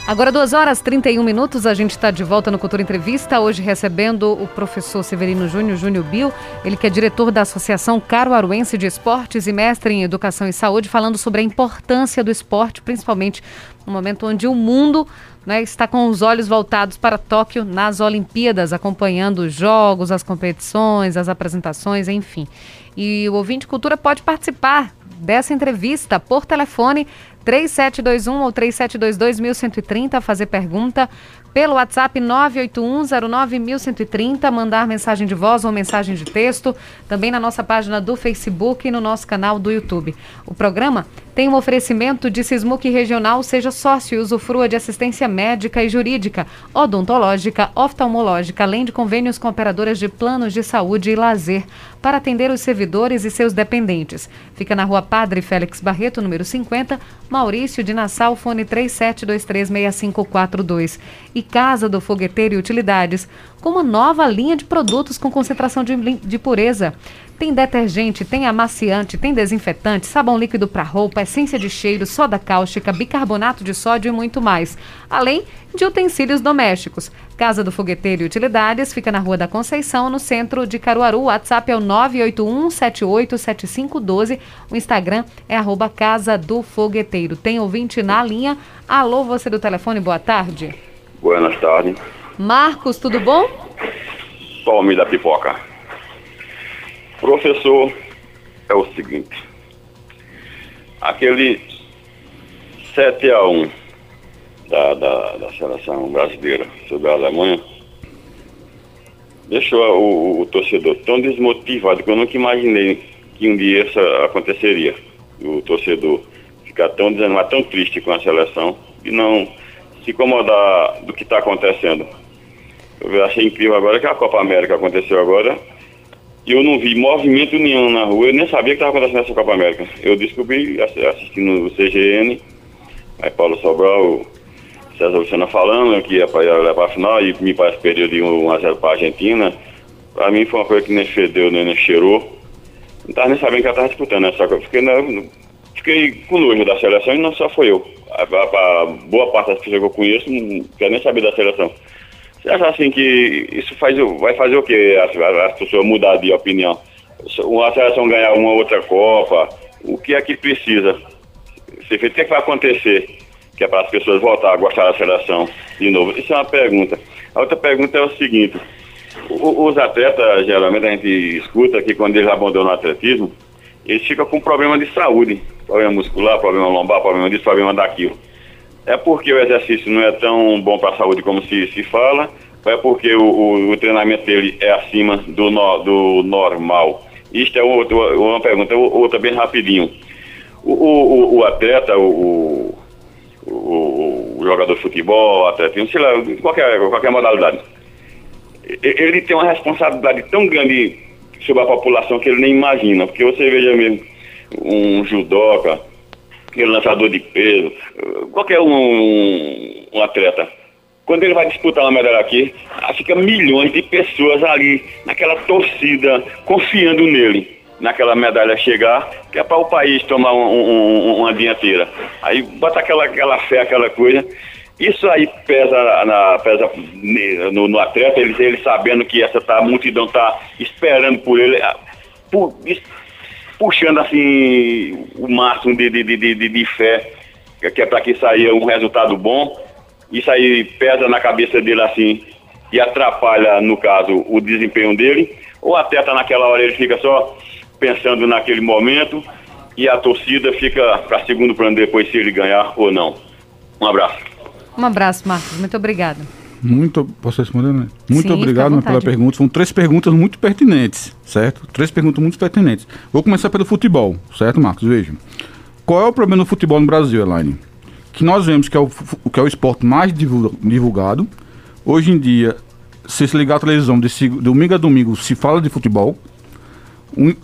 Agora, 2 horas e 31 minutos, a gente está de volta no Cultura Entrevista, hoje recebendo o professor Severino Júnior, Júnior Bill, ele que é diretor da Associação Caruaruense de Esportes e mestre em Educação e Saúde, falando sobre a importância do esporte, principalmente no momento onde o mundo né, está com os olhos voltados para Tóquio nas Olimpíadas, acompanhando os jogos, as competições, as apresentações, enfim. E o ouvinte Cultura pode participar dessa entrevista por telefone 3721 ou 3722 1130, fazer pergunta pelo WhatsApp 981091130, mandar mensagem de voz ou mensagem de texto, também na nossa página do Facebook e no nosso canal do YouTube. O programa tem um oferecimento de Sismuc Regional, seja sócio e usufrua de assistência médica e jurídica, odontológica, oftalmológica, além de convênios com operadoras de planos de saúde e lazer, para atender os servidores e seus dependentes. Fica na rua Padre Félix Barreto, número 50, Maurício de Nassau, fone 37236542. E Casa do Fogueteiro e Utilidades, com uma nova linha de produtos com concentração de, de pureza. Tem detergente, tem amaciante, tem desinfetante, sabão líquido para roupa, essência de cheiro, soda cáustica, bicarbonato de sódio e muito mais. Além de utensílios domésticos. Casa do Fogueteiro e Utilidades fica na Rua da Conceição, no centro de Caruaru. O WhatsApp é o 981787512. O Instagram é arroba Casa do Fogueteiro. Tem ouvinte na linha. Alô, você do telefone, boa tarde. Boas tardes. Marcos, tudo bom? Tome da pipoca. Professor, é o seguinte. Aquele 7 a 1 da, da, da seleção brasileira sobre a Alemanha deixou o, o, torcedor tão desmotivado que eu nunca imaginei que um dia isso aconteceria. O torcedor ficar tão desanimado, tão triste com a seleção e não se incomodar do que está acontecendo. Eu achei incrível agora que a Copa América aconteceu agora eu não vi movimento nenhum na rua, eu nem sabia que estava acontecendo essa Copa América. Eu descobri assistindo o CGN, aí Paulo Sobral, César Luciano falando que ia para a final e me parece que perdeu de 1 a 0 para a Argentina. Para mim foi uma coisa que nem fedeu, nem, cheirou. Não estava nem sabendo que ela estava disputando essa coisa. Fiquei, né, fiquei com nojo da seleção e não só foi eu. A, a, a boa parte das pessoas que eu conheço não quer nem saber da seleção. Você acha assim que isso faz, vai fazer o quê? As, as pessoas mudar de opinião? Uma seleção ganhar uma outra Copa, o que é que precisa ser feito? O que, é vai acontecer? Que é para as pessoas voltar a gostar da seleção de novo? Isso é uma pergunta. A outra pergunta é o seguinte: os atletas, geralmente a gente escuta que quando eles abandonam o atletismo, eles ficam com problema de saúde, problema muscular, problema lombar, problema disso, problema daquilo. É porque o exercício não é tão bom para a saúde como se, se fala, ou é porque o, o, o treinamento dele é acima do, no, do normal? Isto é outro, uma pergunta, outra bem rapidinho. O, o, o atleta, o, o, jogador de futebol, atleta, sei lá, qualquer, qualquer modalidade, ele tem uma responsabilidade tão grande sobre a população que ele nem imagina, porque você veja mesmo um judoca, aquele lançador de peso, qualquer um, um atleta. Quando ele vai disputar uma medalha aqui, fica milhões de pessoas ali, naquela torcida, confiando nele, naquela medalha chegar, que é para o país tomar um, um, uma dianteira. Aí bota aquela, aquela fé, aquela coisa. Isso aí pesa, na, pesa no, no atleta, ele, ele sabendo que essa tá, a multidão está esperando por ele. Por, puxando assim o máximo de, de, de, de, de fé, que é para que saia um resultado bom. Isso aí pesa na cabeça dele assim e atrapalha, no caso, o desempenho dele, ou até tá naquela hora ele fica só pensando naquele momento e a torcida fica para segundo plano depois se ele ganhar ou não. Um abraço. Um abraço, Marcos. Muito obrigado. Muito, posso responder, né? Muito Sim, obrigado pela pergunta. São três perguntas muito pertinentes, certo? Três perguntas muito pertinentes. Vou começar pelo futebol, certo, Marcos? Veja. Qual é o problema do futebol no Brasil, Elaine? Que nós vemos que é o, que é o esporte mais divulgado. Hoje em dia, se se ligar à televisão de domingo a domingo, se fala de futebol.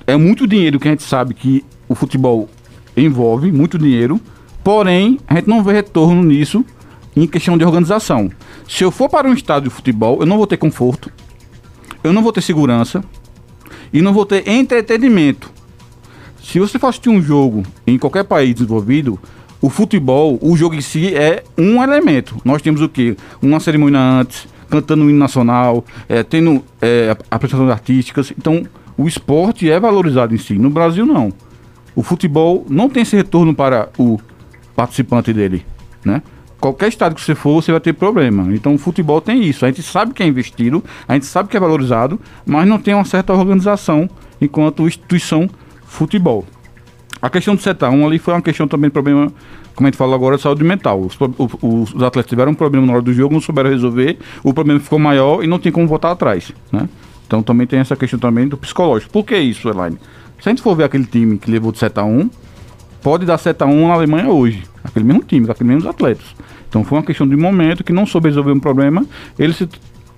É muito dinheiro que a gente sabe que o futebol envolve, muito dinheiro. Porém, a gente não vê retorno nisso em questão de organização. Se eu for para um estádio de futebol, eu não vou ter conforto, eu não vou ter segurança e não vou ter entretenimento. Se você for assistir um jogo em qualquer país desenvolvido, o futebol, o jogo em si é um elemento. Nós temos o quê? Uma cerimônia antes, cantando o hino nacional, é, tendo é, apresentações artísticas. Então, o esporte é valorizado em si. No Brasil, não. O futebol não tem esse retorno para o participante dele, né? Qualquer estado que você for, você vai ter problema. Então o futebol tem isso. A gente sabe que é investido, a gente sabe que é valorizado, mas não tem uma certa organização enquanto instituição futebol. A questão do seta 1 ali foi uma questão também de problema, como a gente falou agora, de saúde mental. Os, os, os, atletas tiveram um problema na hora do jogo, não souberam resolver, o problema ficou maior e não tem como voltar atrás, né? Então também tem essa questão também do psicológico. Por que isso, Elaine? Se a gente for ver aquele time que levou de seta 1, pode dar seta 1 na Alemanha hoje. Aquele mesmo time, aqueles mesmos atletas. Então foi uma questão de momento que não soube resolver um problema, ele se,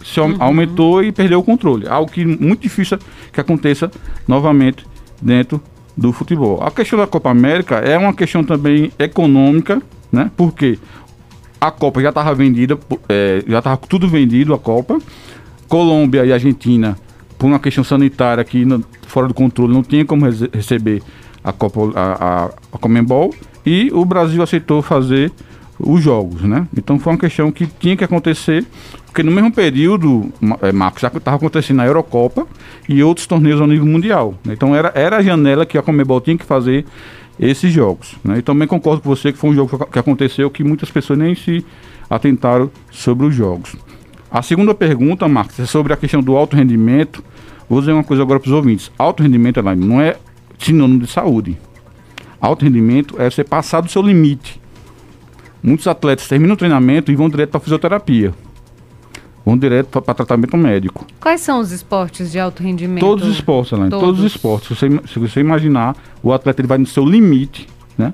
se uhum. aumentou e perdeu o controle. Algo que muito difícil que aconteça novamente dentro do futebol. A questão da Copa América é uma questão também econômica, né? Porque A Copa já estava vendida, é, já estava tudo vendido a Copa. Colômbia e Argentina, por uma questão sanitária que fora do controle não tinha como receber a Copa a, a, a Comembol e o Brasil aceitou fazer os jogos, né? Então foi uma questão que tinha que acontecer, porque no mesmo período, é, Marcos, já estava acontecendo a Eurocopa e outros torneios ao nível mundial. Né? Então era, era a janela que a Comebol tinha que fazer esses jogos. Né? E também concordo com você que foi um jogo que aconteceu que muitas pessoas nem se atentaram sobre os jogos. A segunda pergunta, Marcos, é sobre a questão do alto rendimento. Vou dizer uma coisa agora para os ouvintes. Alto rendimento, Elaine, não é sinônimo de saúde. Alto rendimento é você passar do seu limite. Muitos atletas terminam o treinamento e vão direto para fisioterapia. Vão direto para tratamento médico. Quais são os esportes de alto rendimento? Todos os esportes, Elaine. Todos. Todos os esportes. Se você, se você imaginar, o atleta ele vai no seu limite, né?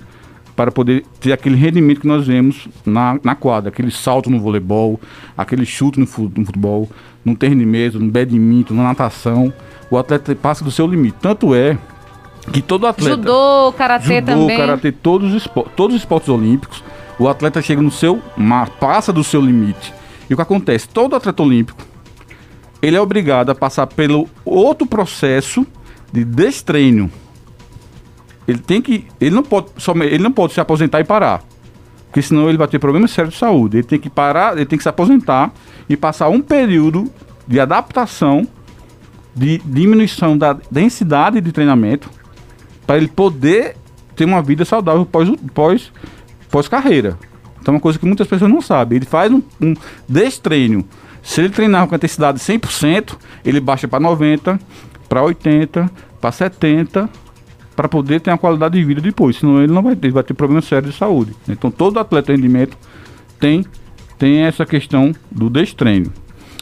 Para poder ter aquele rendimento que nós vemos na, na quadra. Aquele salto no voleibol, aquele chute no, futebol, no tênis de mesa, no badminton, na natação. O atleta passa do seu limite. Tanto é que todo atleta... Judô, karatê também. Judô, karatê, todos os, todos os esportes olímpicos o atleta chega no seu passa do seu limite. E o que acontece? Todo atleta olímpico, ele é obrigado a passar pelo outro processo de destreino. Ele tem que, ele não pode, ele não pode se aposentar e parar. Porque senão ele vai ter problemas sérios de saúde. Ele tem que parar, ele tem que se aposentar e passar um período de adaptação, de diminuição da densidade de treinamento, para ele poder ter uma vida saudável pós, pós pós-carreira. Então é uma coisa que muitas pessoas não sabem. Ele faz um, um destreino. Se ele treinar com intensidade 100%, ele baixa para 90, para 80, para 70, para poder ter uma qualidade de vida depois. Senão ele não vai ter, vai ter problemas sérios de saúde. Então todo atleta de rendimento tem, tem essa questão do destreino.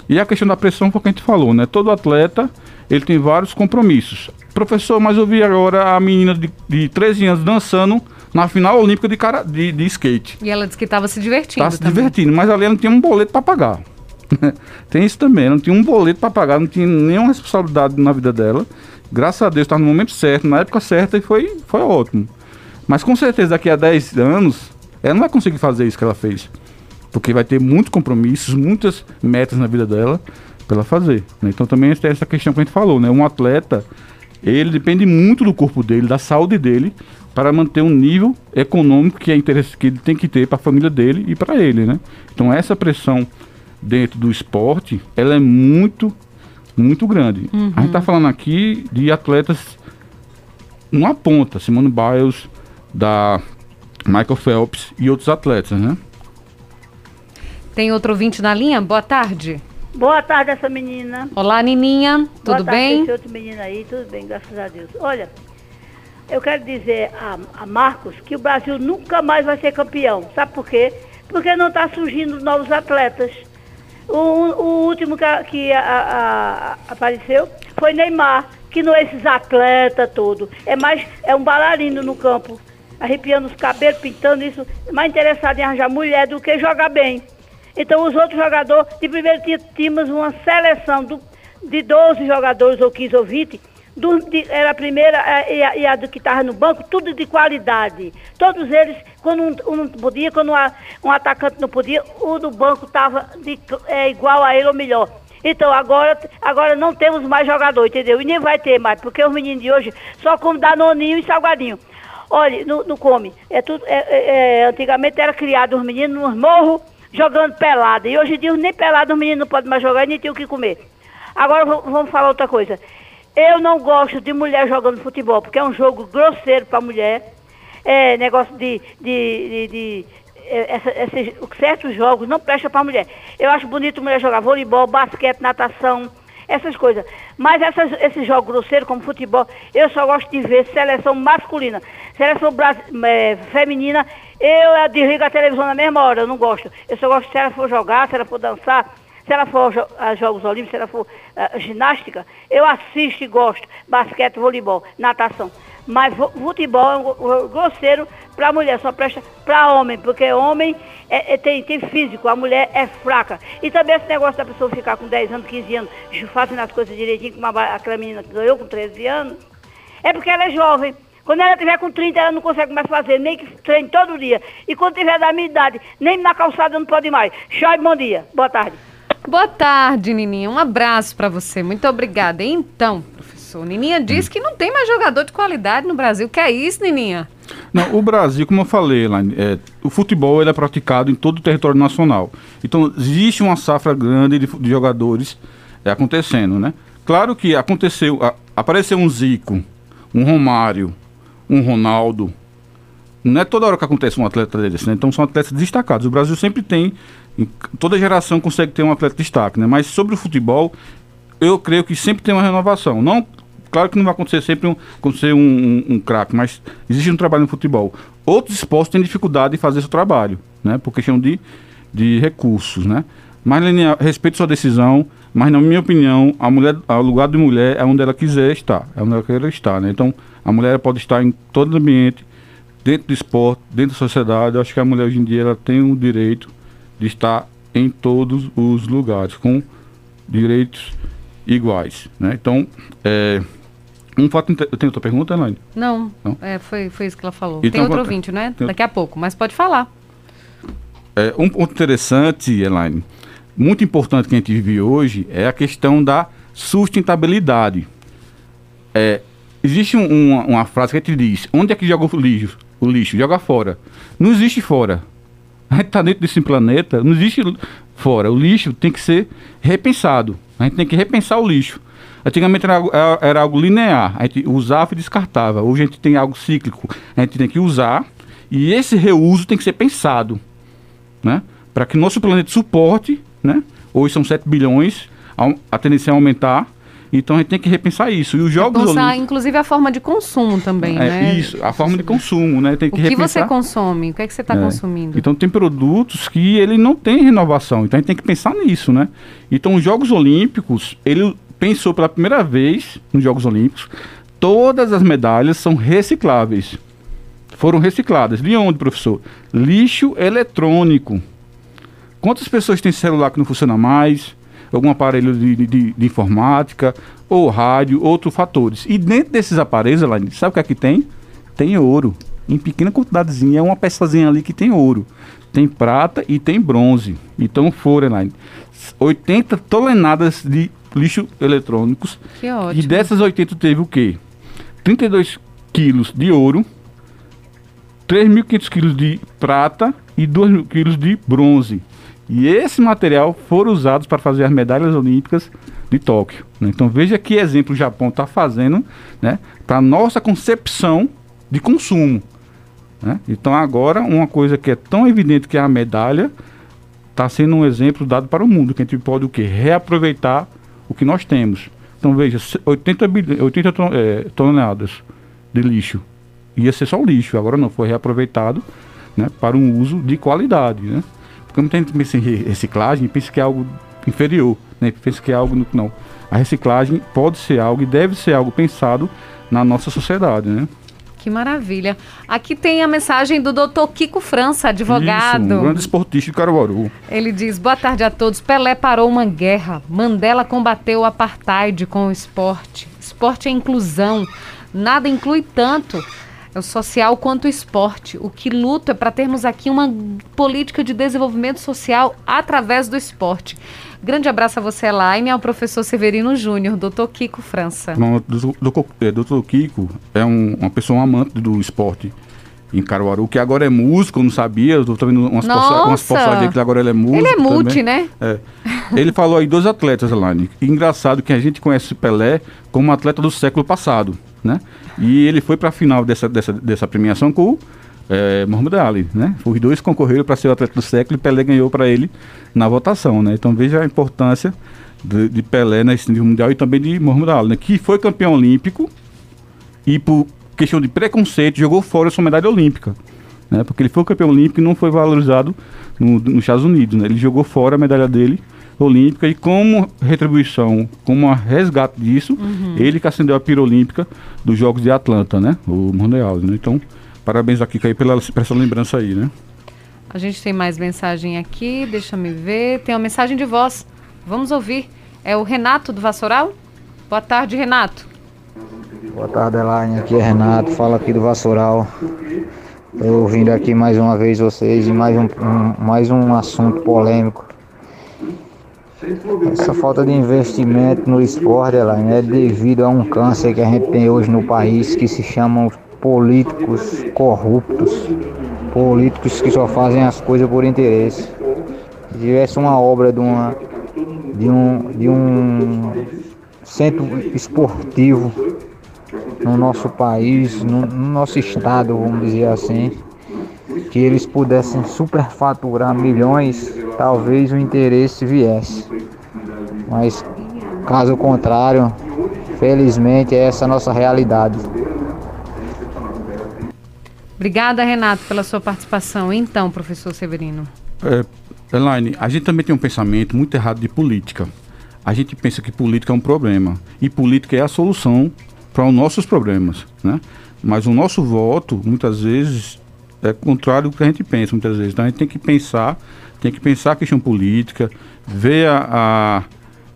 E a questão da pressão foi o que a gente falou, né? Todo atleta ele tem vários compromissos. Professor, mas eu vi agora a menina de, de 13 anos dançando na final olímpica de, cara, de, de skate. E ela disse que estava se divertindo. Estava se divertindo, mas ali ela não tinha um boleto para pagar. Tem isso também, não tinha um boleto para pagar, não tinha nenhuma responsabilidade na vida dela. Graças a Deus estava no momento certo, na época certa e foi, foi ótimo. Mas com certeza daqui a 10 anos, ela não vai conseguir fazer isso que ela fez. Porque vai ter muitos compromissos, muitas metas na vida dela para ela fazer. Né? Então também tem essa questão que a gente falou, né? Um atleta, ele depende muito do corpo dele, da saúde dele, para manter um nível econômico que é interesse que ele tem que ter para a família dele e para ele, né? Então essa pressão dentro do esporte, ela é muito muito grande. Uhum. A gente está falando aqui de atletas numa ponta, Simone Biles, da Michael Phelps e outros atletas, né? Tem outro ouvinte na linha? Boa tarde. Boa tarde, essa menina. Olá, Nininha. Tudo Boa bem? Esse outro menino aí, tudo bem, graças a Deus. Olha, eu quero dizer a, a, Marcos que o Brasil nunca mais vai ser campeão. Sabe por quê? Porque não está surgindo novos atletas. O, o último que, que a, apareceu foi Neymar, que não é esses atletas todos. É mais, é um bailarino no campo, arrepiando os cabelos, pintando isso, mais interessado em arranjar mulher do que jogar bem. Então os outros jogadores, de primeiro tínhamos uma seleção do, de 12 jogadores, ou 15 ou 20, do, de, era a primeira e a, e a do que estava no banco, tudo de qualidade. Todos eles, quando um, um não podia, quando um, um, atacante não podia, o do banco estava é, igual a ele ou melhor. Então agora, agora não temos mais jogador, entendeu? E nem vai ter mais, porque os meninos de hoje só comem danoninho e salgadinho. Olha, no come. É tudo, é, é, é antigamente era criado os meninos nos morros jogando pelada. E hoje em dia nem pelada os meninos não podem mais jogar e nem tem o que comer. Agora vamos falar outra coisa. Eu não gosto de mulher jogando futebol, porque é um jogo grosseiro para mulher. É negócio de. de, de, de é, certos jogos não prestam para mulher. Eu acho bonito mulher jogar voleibol, basquete, natação, essas coisas. Mas essas, esses jogos grosseiros, como futebol, eu só gosto de ver seleção masculina. Seleção é, feminina, eu desligo a televisão na mesma hora, eu não gosto. Eu só gosto se ela for jogar, se ela for dançar se ela for a Jogos Olímpicos, se ela for a ginástica, eu assisto e gosto. Basquete, voleibol, natação. Mas futebol é um grosseiro para mulher, só presta para homem, porque homem é, é, tem, tem físico, a mulher é fraca. E também esse negócio da pessoa ficar com 10 anos, 15 anos, fazendo as coisas direitinho, como aquela menina que ganhou com 13 anos, é porque ela é jovem. Quando ela tiver com 30, ela não consegue mais fazer, nem que treine todo dia. E quando tiver da minha idade, nem na calçada não pode mais. Tchau, bom dia. Boa tarde. Boa tarde, Nininha. Um abraço para você. Muito obrigada. Então, professor, Nininha diz que não tem mais jogador de qualidade no Brasil. Que é isso, Nininha? Não, o Brasil, como eu falei, Elaine, é, o futebol ele é praticado em todo o território nacional. Então, existe uma safra grande de, de jogadores é, acontecendo, né? Claro que aconteceu, a, apareceu um Zico, um Romário, um Ronaldo. Não é toda hora que acontece um atleta desse, né? Então são atletas destacados. O Brasil sempre tem, em- toda geração consegue ter um atleta de destaque, né? Mas sobre o futebol, eu creio que sempre tem uma renovação. Não, claro que não vai acontecer sempre um, acontecer um, um, um craque, mas existe um trabalho no futebol. Outros esportes têm dificuldade de fazer esse trabalho, né? Por questão de, de recursos, né? Mas, Lene, respeito sua decisão, mas na minha opinião, a mulher, o lugar de mulher é onde ela quiser estar, é onde ela quer estar, né? Então, a mulher pode estar em todo ambiente, dentro do esporte, dentro da sociedade. Eu acho que a mulher hoje em dia ela tem o direito de estar em todos os lugares, com direitos iguais, né? Então, é, um fato... tenho outra pergunta, Elaine? Não, Não? É, foi, foi isso que ela falou. Então, tem outro vou- ouvinte, né? tem- Daqui a pouco, mas pode falar. É, um ponto interessante, Elaine, muito importante que a gente vive hoje é a questão da sustentabilidade. É, existe um- uma, uma frase que a gente diz: onde é que joga o lixo? O lixo, joga fora. Não existe fora. A gente está dentro desse planeta, não existe fora. O lixo tem que ser repensado. A gente tem que repensar o lixo. Antigamente era, era- algo linear, a gente usava e descartava. Hoje a gente tem algo cíclico. A gente tem que usar e esse reuso tem que ser pensado né? Para que nosso planeta suporte, né? Hoje são 7 bilhões, a tendência é aumentar. Então a gente tem que repensar isso. E os Jogos Pensar, Olímpicos. inclusive, a forma de consumo também, É, né? Isso, a forma de consumo, né? Tem O que que repensar. você consome? O que é que você está É. consumindo? Então tem produtos que ele não tem renovação. Então a gente tem que pensar nisso, né? Então os Jogos Olímpicos, ele pensou pela primeira vez nos Jogos Olímpicos, todas as medalhas são recicláveis. Foram recicladas. De onde, professor? Lixo eletrônico. Quantas pessoas têm celular que não funciona mais? Algum aparelho de, de- de informática, ou rádio, outros fatores. E dentro desses aparelhos, Elaine, sabe o que é que tem? Tem ouro. Em pequena quantidadezinha, é uma peçazinha ali que tem ouro. Tem prata e tem bronze. Então foram, Elaine, 80 toneladas de lixo eletrônicos. Que ótimo. E dessas 80 teve o quê? 32 quilos de ouro, 3.500 quilos de prata e 2.000 quilos de bronze. E esse material foram usados para fazer as medalhas olímpicas de Tóquio. né? Então veja que exemplo o Japão está fazendo né, para a nossa concepção de consumo. né? Então agora uma coisa que é tão evidente que é a medalha está sendo um exemplo dado para o mundo, que a gente pode o quê? Reaproveitar o que nós temos. Então veja, se- 80, bil- 80 ton- eh, toneladas de lixo. Ia ser só lixo, agora não, foi reaproveitado né, para um uso de qualidade. Né? Porque muita gente pensa em re- reciclagem e pensa que é algo inferior, né? pensa que é algo. Não. A reciclagem pode ser algo e deve ser algo pensado na nossa sociedade. Né? Que maravilha. Aqui tem a mensagem do doutor Kiko França, advogado. Isso, um grande esportista de Caruaru. Ele diz: Boa tarde a todos. Pelé parou uma guerra. Mandela combateu o apartheid com o esporte. Esporte é inclusão. Nada inclui tanto o social quanto o esporte. O que luta é para termos aqui uma política de desenvolvimento social através do esporte. Grande abraço a você, Elaine, e ao professor Severino Júnior, doutor Kiko França. Não, doutor- é, Doutor Kiko é um- uma pessoa amante do esporte em Caruaru, que agora é músico, não sabia, eu tô vendo umas, posta- umas postagens que agora ele é músico. Ele é multi, também. né? É. Ele falou aí dois atletas, Elaine. Engraçado que a gente conhece o Pelé como atleta do século passado, né? E ele foi para a final dessa, dessa, dessa premiação com o é, Muhammad Ali, né? Os dois concorreram para ser o atleta do século e Pelé ganhou para ele na votação, né? Então veja a importância de, de Pelé nesse nível mundial e também de Muhammad Ali, né? Que foi campeão olímpico e por questão de preconceito jogou fora sua medalha olímpica. Né? Porque ele foi campeão olímpico e não foi valorizado no- nos Estados Unidos. Né? Ele jogou fora a medalha dele olímpica e como retribuição, como a resgate disso, ele que acendeu a pira olímpica dos Jogos de Atlanta, né? O Mundial, né? Então, parabéns aqui Caí, pela, por essa lembrança aí, né? A gente tem mais mensagem aqui, deixa me ver. Tem uma mensagem de voz. Vamos ouvir. É o Renato do Vassoural? Boa tarde, Renato. Boa tarde, Elaine. Aqui é Renato, fala aqui do Vassoural. Estou ouvindo aqui mais uma vez vocês e mais um, um, mais um assunto polêmico. Essa falta de investimento no esporte, é devido a um câncer que a gente tem hoje no país que se chamam políticos corruptos. Políticos que só fazem as coisas por interesse. Se tivesse uma obra de uma de um, de um centro esportivo no nosso país, no, no nosso estado, vamos dizer assim, que eles pudessem superfaturar milhões, talvez o interesse viesse. Mas caso contrário, felizmente é essa a nossa realidade. Obrigada, Renato, pela sua participação. Então, professor Severino. É, Elaine, a gente também tem um pensamento muito errado de política. A gente pensa que política é um problema e política é a solução para os nossos problemas, né? Mas o nosso voto, muitas vezes, é contrário do que a gente pensa, muitas vezes. Então a gente tem que pensar, tem que pensar a questão política, ver a, a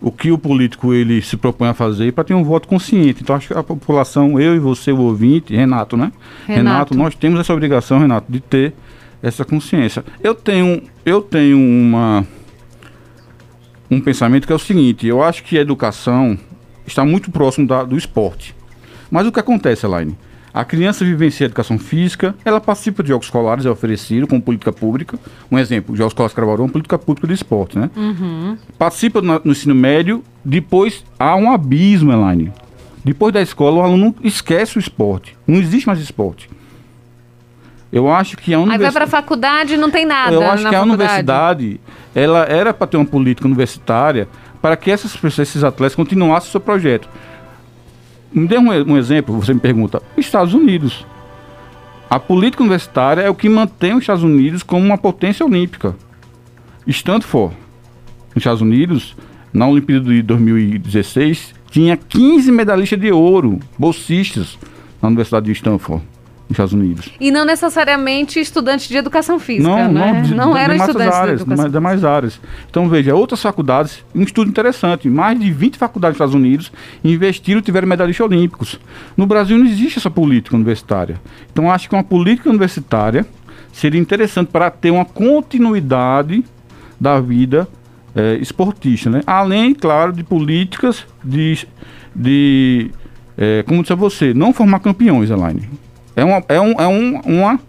o que o político ele se propõe a fazer para ter um voto consciente. Então acho que a população, eu e você, o ouvinte, Renato, né? Renato, Renato nós temos essa obrigação, Renato, de ter essa consciência. Eu tenho, eu tenho uma um pensamento que é o seguinte: eu acho que a educação está muito próximo da, do esporte. Mas o que acontece, Elaine? A criança vivencia a educação física, ela participa de jogos escolares, é oferecido como política pública. Um exemplo, Jogos Escolares Cravaron, política pública de esporte, né? Uhum. Participa no, no, ensino médio, depois há um abismo, Elaine. Depois da escola, o aluno esquece o esporte. Não existe mais esporte. Eu acho que a universidade... Aí vai para a faculdade e não tem nada Eu acho que a faculdade. universidade, ela era para ter uma política universitária para que essas pessoas, esses atletas continuassem o seu projeto. Me dê um, um, exemplo, você me pergunta. Estados Unidos. A política universitária é o que mantém os Estados Unidos como uma potência olímpica. Stanford, nos Estados Unidos, na Olimpíada de 2016, tinha 15 medalhistas de ouro, bolsistas, na Universidade de Stanford nos Estados Unidos. E não necessariamente estudantes de educação física, não, né? Não, de, não eram estudantes áreas, de educação de demais áreas. Então, veja, outras faculdades, um estudo interessante, mais de 20 faculdades dos Estados Unidos investiram e tiveram medalhistas olímpicos. No Brasil não existe essa política universitária. Então, acho que uma política universitária seria interessante para ter uma continuidade da vida é, esportista, né? Além, claro, de políticas de, de é, como disse você, não formar campeões, Elaine. É uma, é um, é um, uma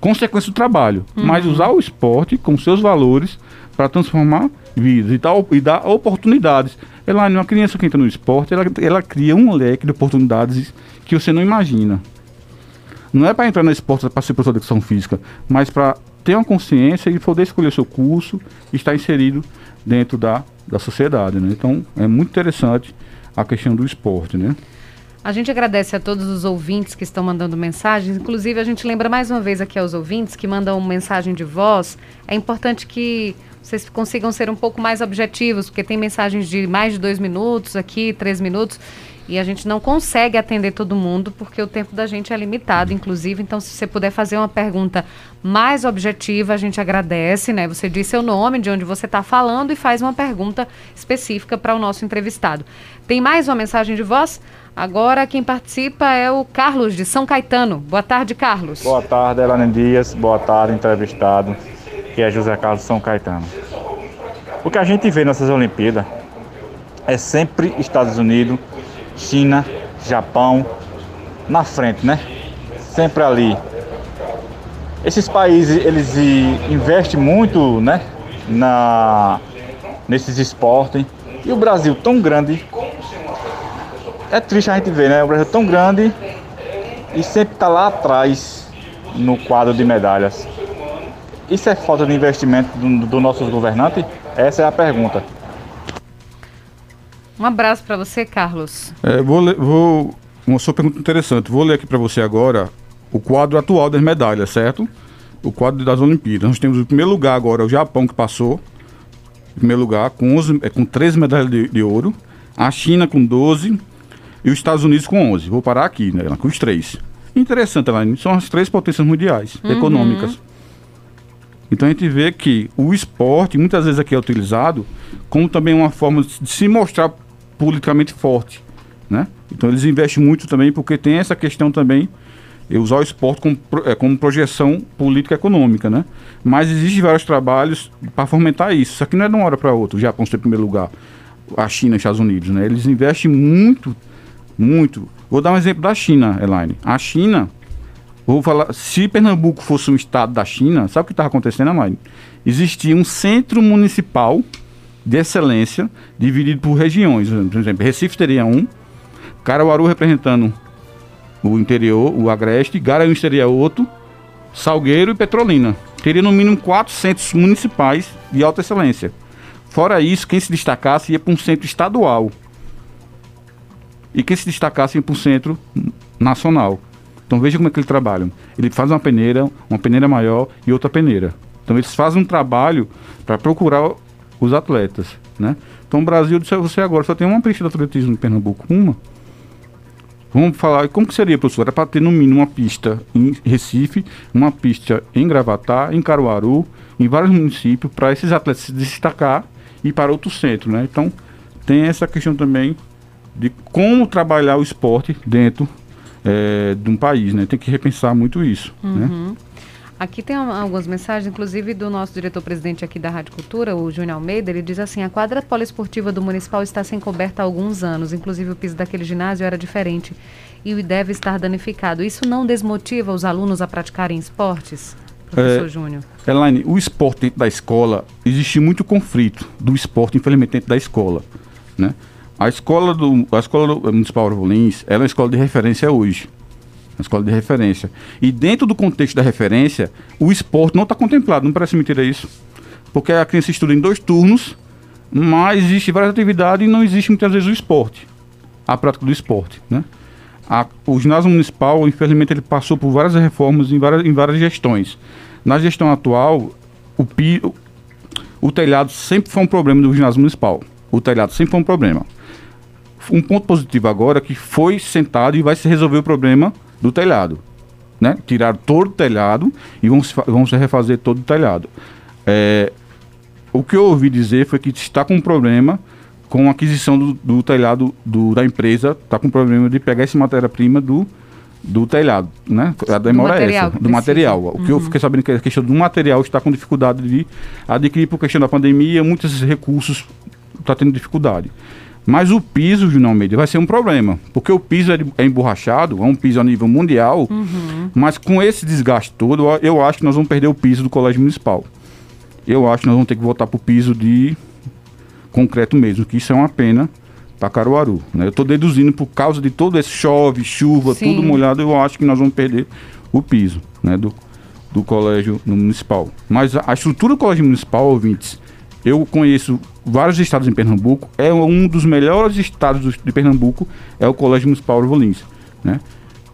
consequência do trabalho. Uhum. Mas usar o esporte com seus valores para transformar vidas e, tal, e dar oportunidades. Ela, uma criança que entra no esporte, ela, ela cria um leque de oportunidades que você não imagina. Não é para entrar no esporte para ser professor de educação física, mas para ter uma consciência e poder escolher seu curso e estar inserido dentro da, da sociedade. Né? Então, é muito interessante a questão do esporte. Né? A gente agradece a todos os ouvintes que estão mandando mensagens. Inclusive, a gente lembra mais uma vez aqui aos ouvintes que mandam mensagem de voz. É importante que vocês consigam ser um pouco mais objetivos, porque tem mensagens de mais de dois minutos aqui, três minutos, e a gente não consegue atender todo mundo, porque o tempo da gente é limitado, inclusive. Então, se você puder fazer uma pergunta mais objetiva, a gente agradece, né? Você diz seu nome, de onde você está falando e faz uma pergunta específica para o nosso entrevistado. Tem mais uma mensagem de voz? Agora quem participa é o Carlos de São Caetano. Boa tarde, Carlos. Boa tarde, Elane Dias. Boa tarde, entrevistado, que é José Carlos São Caetano. O que a gente vê nessas Olimpíadas é sempre Estados Unidos, China, Japão, na frente, né? Sempre ali. Esses países, eles investem muito, né? Na, nesses esportes. E o Brasil tão grande, é triste a gente ver, né? O Brasil tão grande e sempre está lá atrás no quadro de medalhas. Isso é falta de investimento dos do nossos governantes? Essa é a pergunta. Um abraço para você, Carlos. É, vou, ler, vou uma sua pergunta interessante. Vou ler aqui para você agora o quadro atual das medalhas, certo? O quadro das Olimpíadas. Nós temos o primeiro lugar agora, o Japão que passou. Em primeiro lugar, com, 11, é, com 13 medalhas de, de ouro. A China com 12 e os Estados Unidos com 11. Vou parar aqui, né? Com os três. Interessante, Elaine, são as três potências mundiais uhum. econômicas. Então a gente vê que o esporte muitas vezes aqui é utilizado como também uma forma de se mostrar politicamente forte. né? Então eles investem muito também porque tem essa questão também e usar o esporte como, é, como projeção política econômica, né? Mas existem vários trabalhos para fomentar isso. Isso aqui não é de uma hora para outra. O Japão em primeiro lugar, a China os Estados Unidos, né? Eles investem muito, muito. Vou dar um exemplo da China, Elaine. A China, vou falar, se Pernambuco fosse um estado da China, sabe o que estava acontecendo, Elaine? Existia um centro municipal de excelência dividido por regiões. Por exemplo, Recife teria um, Caruaru representando o interior, o Agreste, Garanhuns seria outro, Salgueiro e Petrolina. Teria no mínimo quatro centros municipais de alta excelência. Fora isso, quem se destacasse ia para um centro estadual. E quem se destacasse ia para um centro nacional. Então veja como é que eles trabalham. Ele faz uma peneira, uma peneira maior e outra peneira. Então eles fazem um trabalho para procurar os atletas, né? Então o Brasil, você agora só tem uma pista de atletismo em Pernambuco, uma. Vamos falar, como que seria, professor? Era para ter no mínimo uma pista em Recife, uma pista em Gravatá, em Caruaru, em vários municípios, para esses atletas se destacar e para outro centro, né? Então, tem essa questão também de como trabalhar o esporte dentro é, de um país, né? Tem que repensar muito isso, né? Aqui tem algumas mensagens, inclusive do nosso diretor-presidente aqui da Rádio Cultura, o Júnior Almeida, ele diz assim, a quadra poliesportiva do Municipal está sem coberta há alguns anos, inclusive o piso daquele ginásio era diferente e deve estar danificado. Isso não desmotiva os alunos a praticarem esportes? Professor é, Júnior. Elaine, o esporte dentro da escola, existe muito conflito do esporte, infelizmente, dentro da escola, né? A escola do, a escola do Municipal Arvolins, ela é uma escola de referência hoje na escola de referência. E dentro do contexto da referência, o esporte não está contemplado, não parece mentira isso. Porque a criança estuda em dois turnos, mas existe várias atividades e não existe muitas vezes o esporte, a prática do esporte, né? A, o ginásio municipal, infelizmente, ele passou por várias reformas em várias, em várias gestões. Na gestão atual, o, pi, o, o telhado sempre foi um problema do ginásio municipal. O telhado sempre foi um problema. Um ponto positivo agora é que foi sentado e vai se resolver o problema do telhado. Né? Tiraram todo o telhado e vão vão refazer todo o telhado. É, o que eu ouvi dizer foi que está com um problema com a aquisição do, do telhado do, da empresa, está com problema de pegar essa matéria-prima do, do telhado, né? A demora é essa, do material. O uhum. que eu uhum. fiquei sabendo que a questão do material está com dificuldade de adquirir por questão da pandemia, muitos recursos está tendo dificuldade. Mas o piso, Júnior Almeida, vai ser um problema. Porque o piso é, é emborrachado, é um piso a nível mundial. Uhum. Mas com esse desgaste todo, eu acho que nós vamos perder o piso do colégio municipal. Eu acho que nós vamos ter que voltar para o piso de concreto mesmo, que isso é uma pena para Caruaru. Né? Eu estou deduzindo por causa de todo esse chove, chuva, Sim. tudo molhado, eu acho que nós vamos perder o piso né, do, do colégio municipal. Mas a, a estrutura do colégio municipal, ouvintes, eu conheço vários estados em Pernambuco. É um dos melhores estados de Pernambuco, é o Colégio Municipal Arvolins. Né?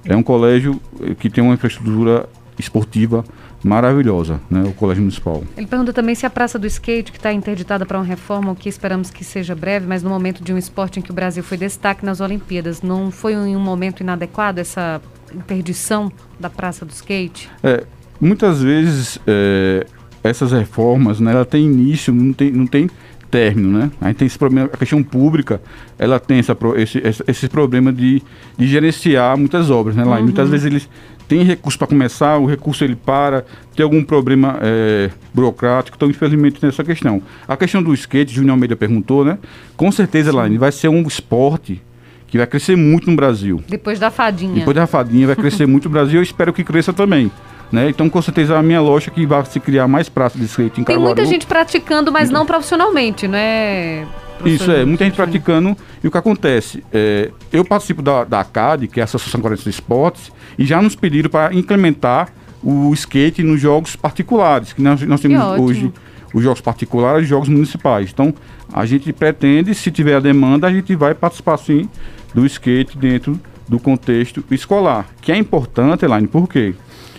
É um colégio eh, que tem uma infraestrutura esportiva maravilhosa, né, o Colégio Municipal. Ele pergunta também se a Praça do Skate, que está interditada para uma reforma, o que esperamos que seja breve, mas no momento de um esporte em que o Brasil foi destaque nas Olimpíadas, não foi em um momento inadequado essa interdição da Praça do Skate? É, muitas vezes é, essas reformas, né, ela tem início, não tem, não tem término, né? A gente tem esse problema, a questão pública, ela tem essa, esse, esse, problema de, de gerenciar muitas obras, né? Lá, uhum. muitas vezes eles têm recurso para começar, o recurso ele para, tem algum problema é, burocrático, então infelizmente tem essa questão. A questão do skate, Júnior Almeida perguntou, né? Com certeza, Laine, vai ser um esporte que vai crescer muito no Brasil. Depois da fadinha. Depois da fadinha vai crescer muito no Brasil, eu espero que cresça também. Né? Então, com certeza, a minha é que vai se criar mais praças de skate em Tem muita gente praticando, mas não profissionalmente, não é? Isso é, muita gente praticando. E o que acontece? É, eu participo da, da ACAD, que é a Associação Coreana de Esportes, e já nos pediram para implementar o skate nos jogos particulares, que nós, nós temos hoje os jogos particulares e os jogos municipais. Então, a gente pretende, se tiver a demanda, a gente vai participar sim do skate dentro do contexto escolar, que é importante, Elaine, por quê?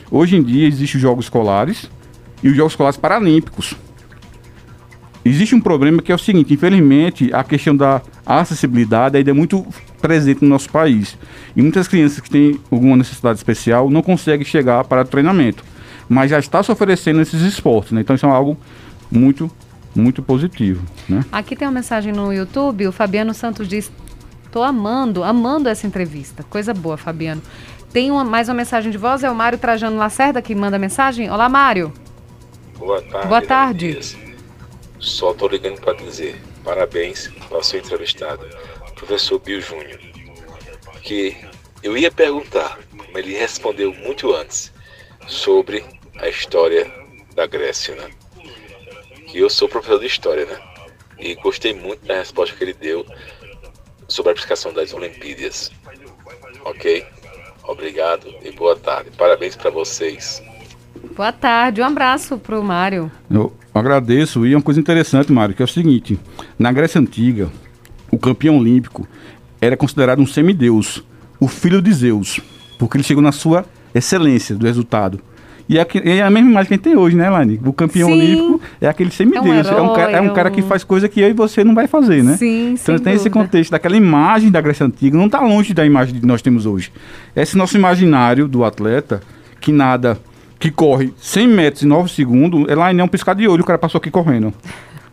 Hoje em dia existem os jogos escolares e os jogos escolares paralímpicos. Existe um problema que é o seguinte, infelizmente, a questão da acessibilidade ainda é muito presente no nosso país. E muitas crianças que têm alguma necessidade especial não conseguem chegar para treinamento. Mas já está se oferecendo esses esportes, né? Então isso é algo muito, muito positivo. Né? Aqui tem uma mensagem no YouTube, o Fabiano Santos diz Tô amando, amando essa entrevista. Coisa boa, Fabiano. Tem uma, mais uma mensagem de voz, é o Mário Trajano Lacerda que manda mensagem. Olá, Mário. Boa tarde. Boa tarde. Só tô ligando para dizer parabéns ao seu entrevistado, professor Bill Júnior. Que eu ia perguntar, mas ele respondeu muito antes sobre a história da Grécia, né? Que eu sou professor de história, né? E gostei muito da resposta que ele deu sobre a aplicação das Olimpíadas. Ok? Obrigado e boa tarde. Parabéns para vocês. Boa tarde, um abraço pro Mário. Eu agradeço. E é uma coisa interessante, Mário, que é o seguinte: na Grécia Antiga, o campeão olímpico era considerado um semideus, o filho de Zeus, porque ele chegou na sua excelência do resultado. E é, é a mesma imagem que a gente tem hoje, né, Lani? O campeão Sim. olímpico é aquele semideus. É um, herói, cara, é um é cara que um- faz coisa que eu e você não vai fazer, né? Sim, Então tem esse dúvida. contexto daquela imagem da Grécia Antiga, não está longe da imagem que nós temos hoje. Esse nosso imaginário do atleta que nada, que corre 100 metros em 9 segundos, é lá em um piscar de olho, o cara passou aqui correndo.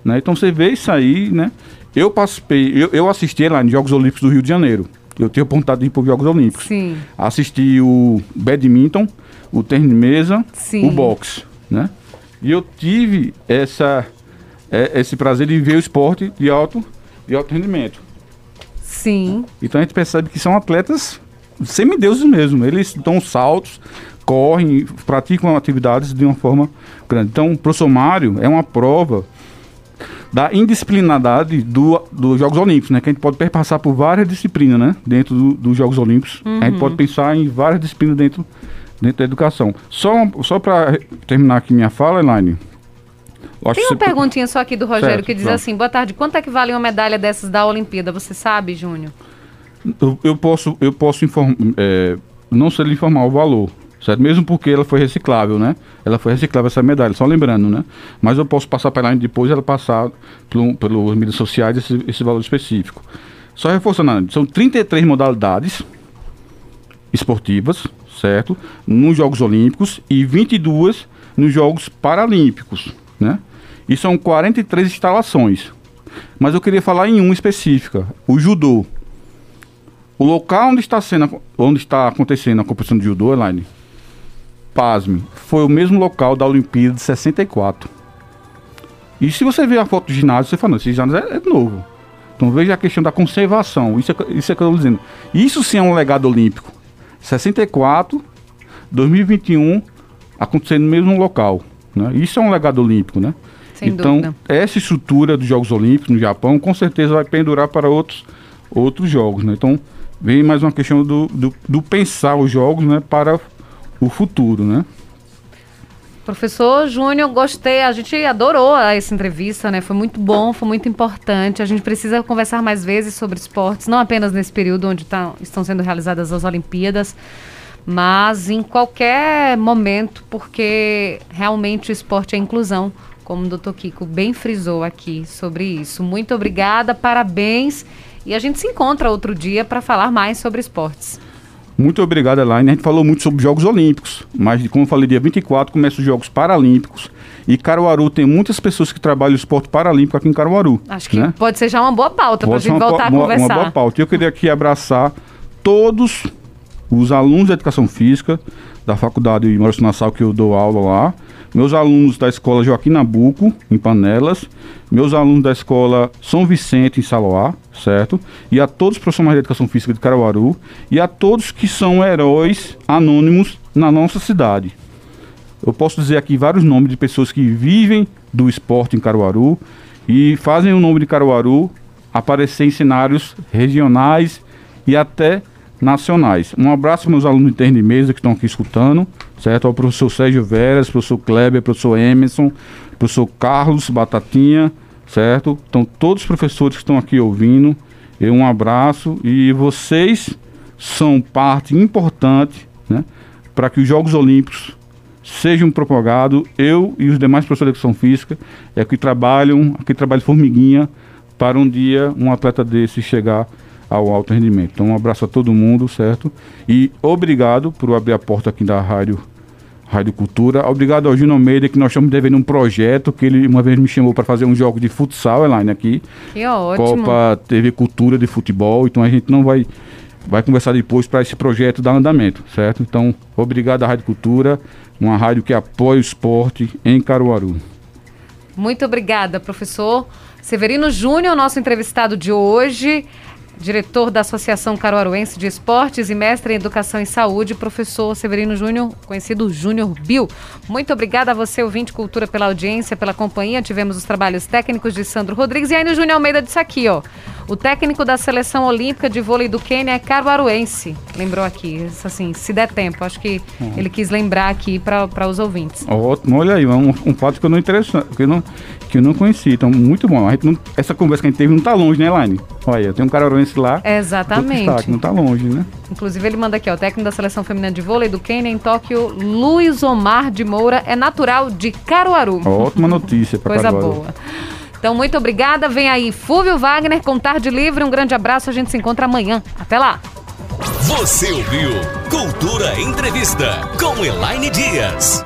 Né? Então você vê isso aí, né? Eu participei, eu, eu assisti lá nos Jogos Olímpicos do Rio de Janeiro. Eu tenho vontade de ir para os Jogos Olímpicos. Sim. Assisti o badminton, o tênis de mesa, Sim. o boxe, né? E eu tive essa, é, esse prazer de ver o esporte de alto, de alto rendimento. Sim. Então a gente percebe que são atletas semideuses mesmo. Eles dão saltos, correm, praticam atividades de uma forma grande. Então, o professor Mário é uma prova da indisciplinadade do, dos Jogos Olímpicos, né? Que a gente pode perpassar por várias disciplinas, né? Dentro do- dos Jogos Olímpicos. A gente pode pensar em várias disciplinas dentro, dentro da educação. Só, só para terminar aqui minha fala, Elaine. Tem uma perguntinha só aqui do Rogério Certo, que diz assim: boa tarde, quanto é que vale uma medalha dessas da Olimpíada? Você sabe, Júnior? Eu, eu posso, eu posso informar, não sei lhe informar o valor, certo? Mesmo porque ela foi reciclável, né? Ela foi reciclável essa medalha, só lembrando, né? Mas eu posso passar para ela depois ela passar pelo, pelas mídias sociais esse, esse valor específico. Só reforçando, são 33 modalidades esportivas, certo? Nos Jogos Olímpicos e 22 nos Jogos Paralímpicos, né? E são 43 instalações. Mas eu queria falar em uma específica, o judô. O local onde está, sendo, onde está acontecendo a competição de judô, Elaine, pasme, foi o mesmo local da Olimpíada de 64. E se você ver a foto do ginásio, você fala, não, esse ginásio é, é novo. Então veja a questão da conservação, isso é, isso é que eu estou dizendo. Isso sim é um legado olímpico. 64, 2021, acontecendo no mesmo local. Né? Isso é um legado olímpico, né? Sem então, dúvida. essa estrutura dos Jogos Olímpicos no Japão, com certeza vai pendurar para outros, outros jogos, né? Então, vem mais uma questão do, do, do pensar os jogos, né, para o futuro, né? Professor Júnior, gostei, a gente adorou essa entrevista, né? Foi muito bom, foi muito importante. A gente precisa conversar mais vezes sobre esportes, não apenas nesse período onde tá- estão sendo realizadas as Olimpíadas, mas em qualquer momento, porque realmente o esporte é inclusão, como o doutor Kiko bem frisou aqui sobre isso. Muito obrigada, parabéns. E a gente se encontra outro dia para falar mais sobre esportes. Muito obrigado, Elaine. A gente falou muito sobre Jogos Olímpicos, mas como eu falei, dia 24 começam os Jogos Paralímpicos. E Caruaru tem muitas pessoas que trabalham o esporte paralímpico aqui em Caruaru. Acho que né? pode ser já uma boa pauta para a gente voltar a conversar. uma boa pauta. E eu queria aqui abraçar todos os alunos de Educação Física da Faculdade Maurício Nassau, que eu dou aula lá, meus alunos da Escola Joaquim Nabuco, em Panelas, meus alunos da Escola São Vicente, em Saloá, certo? E a todos os profissionais de Educação Física de Caruaru e a todos que são heróis anônimos na nossa cidade. Eu posso dizer aqui vários nomes de pessoas que vivem do esporte em Caruaru e fazem o nome de Caruaru aparecer em cenários regionais e até nacionais. Um abraço para meus alunos internos de mesa que estão aqui escutando, certo? Ao professor Sérgio Veras, professor Kleber, professor Emerson, professor Carlos Batatinha, certo? Então, todos os professores que estão aqui ouvindo, um abraço e vocês são parte importante, né? Para que os Jogos Olímpicos sejam propagados. Eu e os demais professores de educação física é que trabalham, que trabalham formiguinha para um dia um atleta desse chegar ao alto rendimento. Então, um abraço a todo mundo, certo? E obrigado por abrir a porta aqui da Rádio, Rádio Cultura. Obrigado ao Gino Almeida, que nós estamos devendo um projeto, que ele uma vez me chamou para fazer um jogo de futsal, Elaine, aqui. Que ótimo. Copa TV Cultura de Futebol. Então a gente não vai vai conversar depois para esse projeto dar andamento, certo? Então, obrigado à Rádio Cultura, uma rádio que apoia o esporte em Caruaru. Muito obrigada, professor Severino Júnior, nosso entrevistado de hoje diretor da Associação Caruaruense de Esportes e mestre em Educação e Saúde, professor Severino Júnior, conhecido Júnior Bill. Muito obrigada a você, ouvinte Cultura, pela audiência, pela companhia. Tivemos os trabalhos técnicos de Sandro Rodrigues e ainda o Júnior Almeida disse aqui, ó. O técnico da Seleção Olímpica de Vôlei do Quênia é caruaruense. Lembrou aqui, assim, se der tempo. Acho que uhum. ele quis lembrar aqui para os ouvintes. Ótimo, olha aí, um, um fato que eu não interessante, que eu não, que eu não conheci. Então, muito bom. Não, essa conversa que a gente teve não está longe, né, Elaine? Olha, tem um caruaruense lá. Exatamente. Destaque, não está longe, né? Inclusive, ele manda aqui, ó, o técnico da Seleção Feminina de Vôlei do Quênia em Tóquio, Luiz Omar de Moura, é natural de Caruaru. Ótima notícia para Coisa Caruaru. boa. Então, muito obrigada. Vem aí Fúvio Wagner com Tarde Livre. Um grande abraço. A gente se encontra amanhã. Até lá. Você ouviu Cultura Entrevista com Elaine Dias.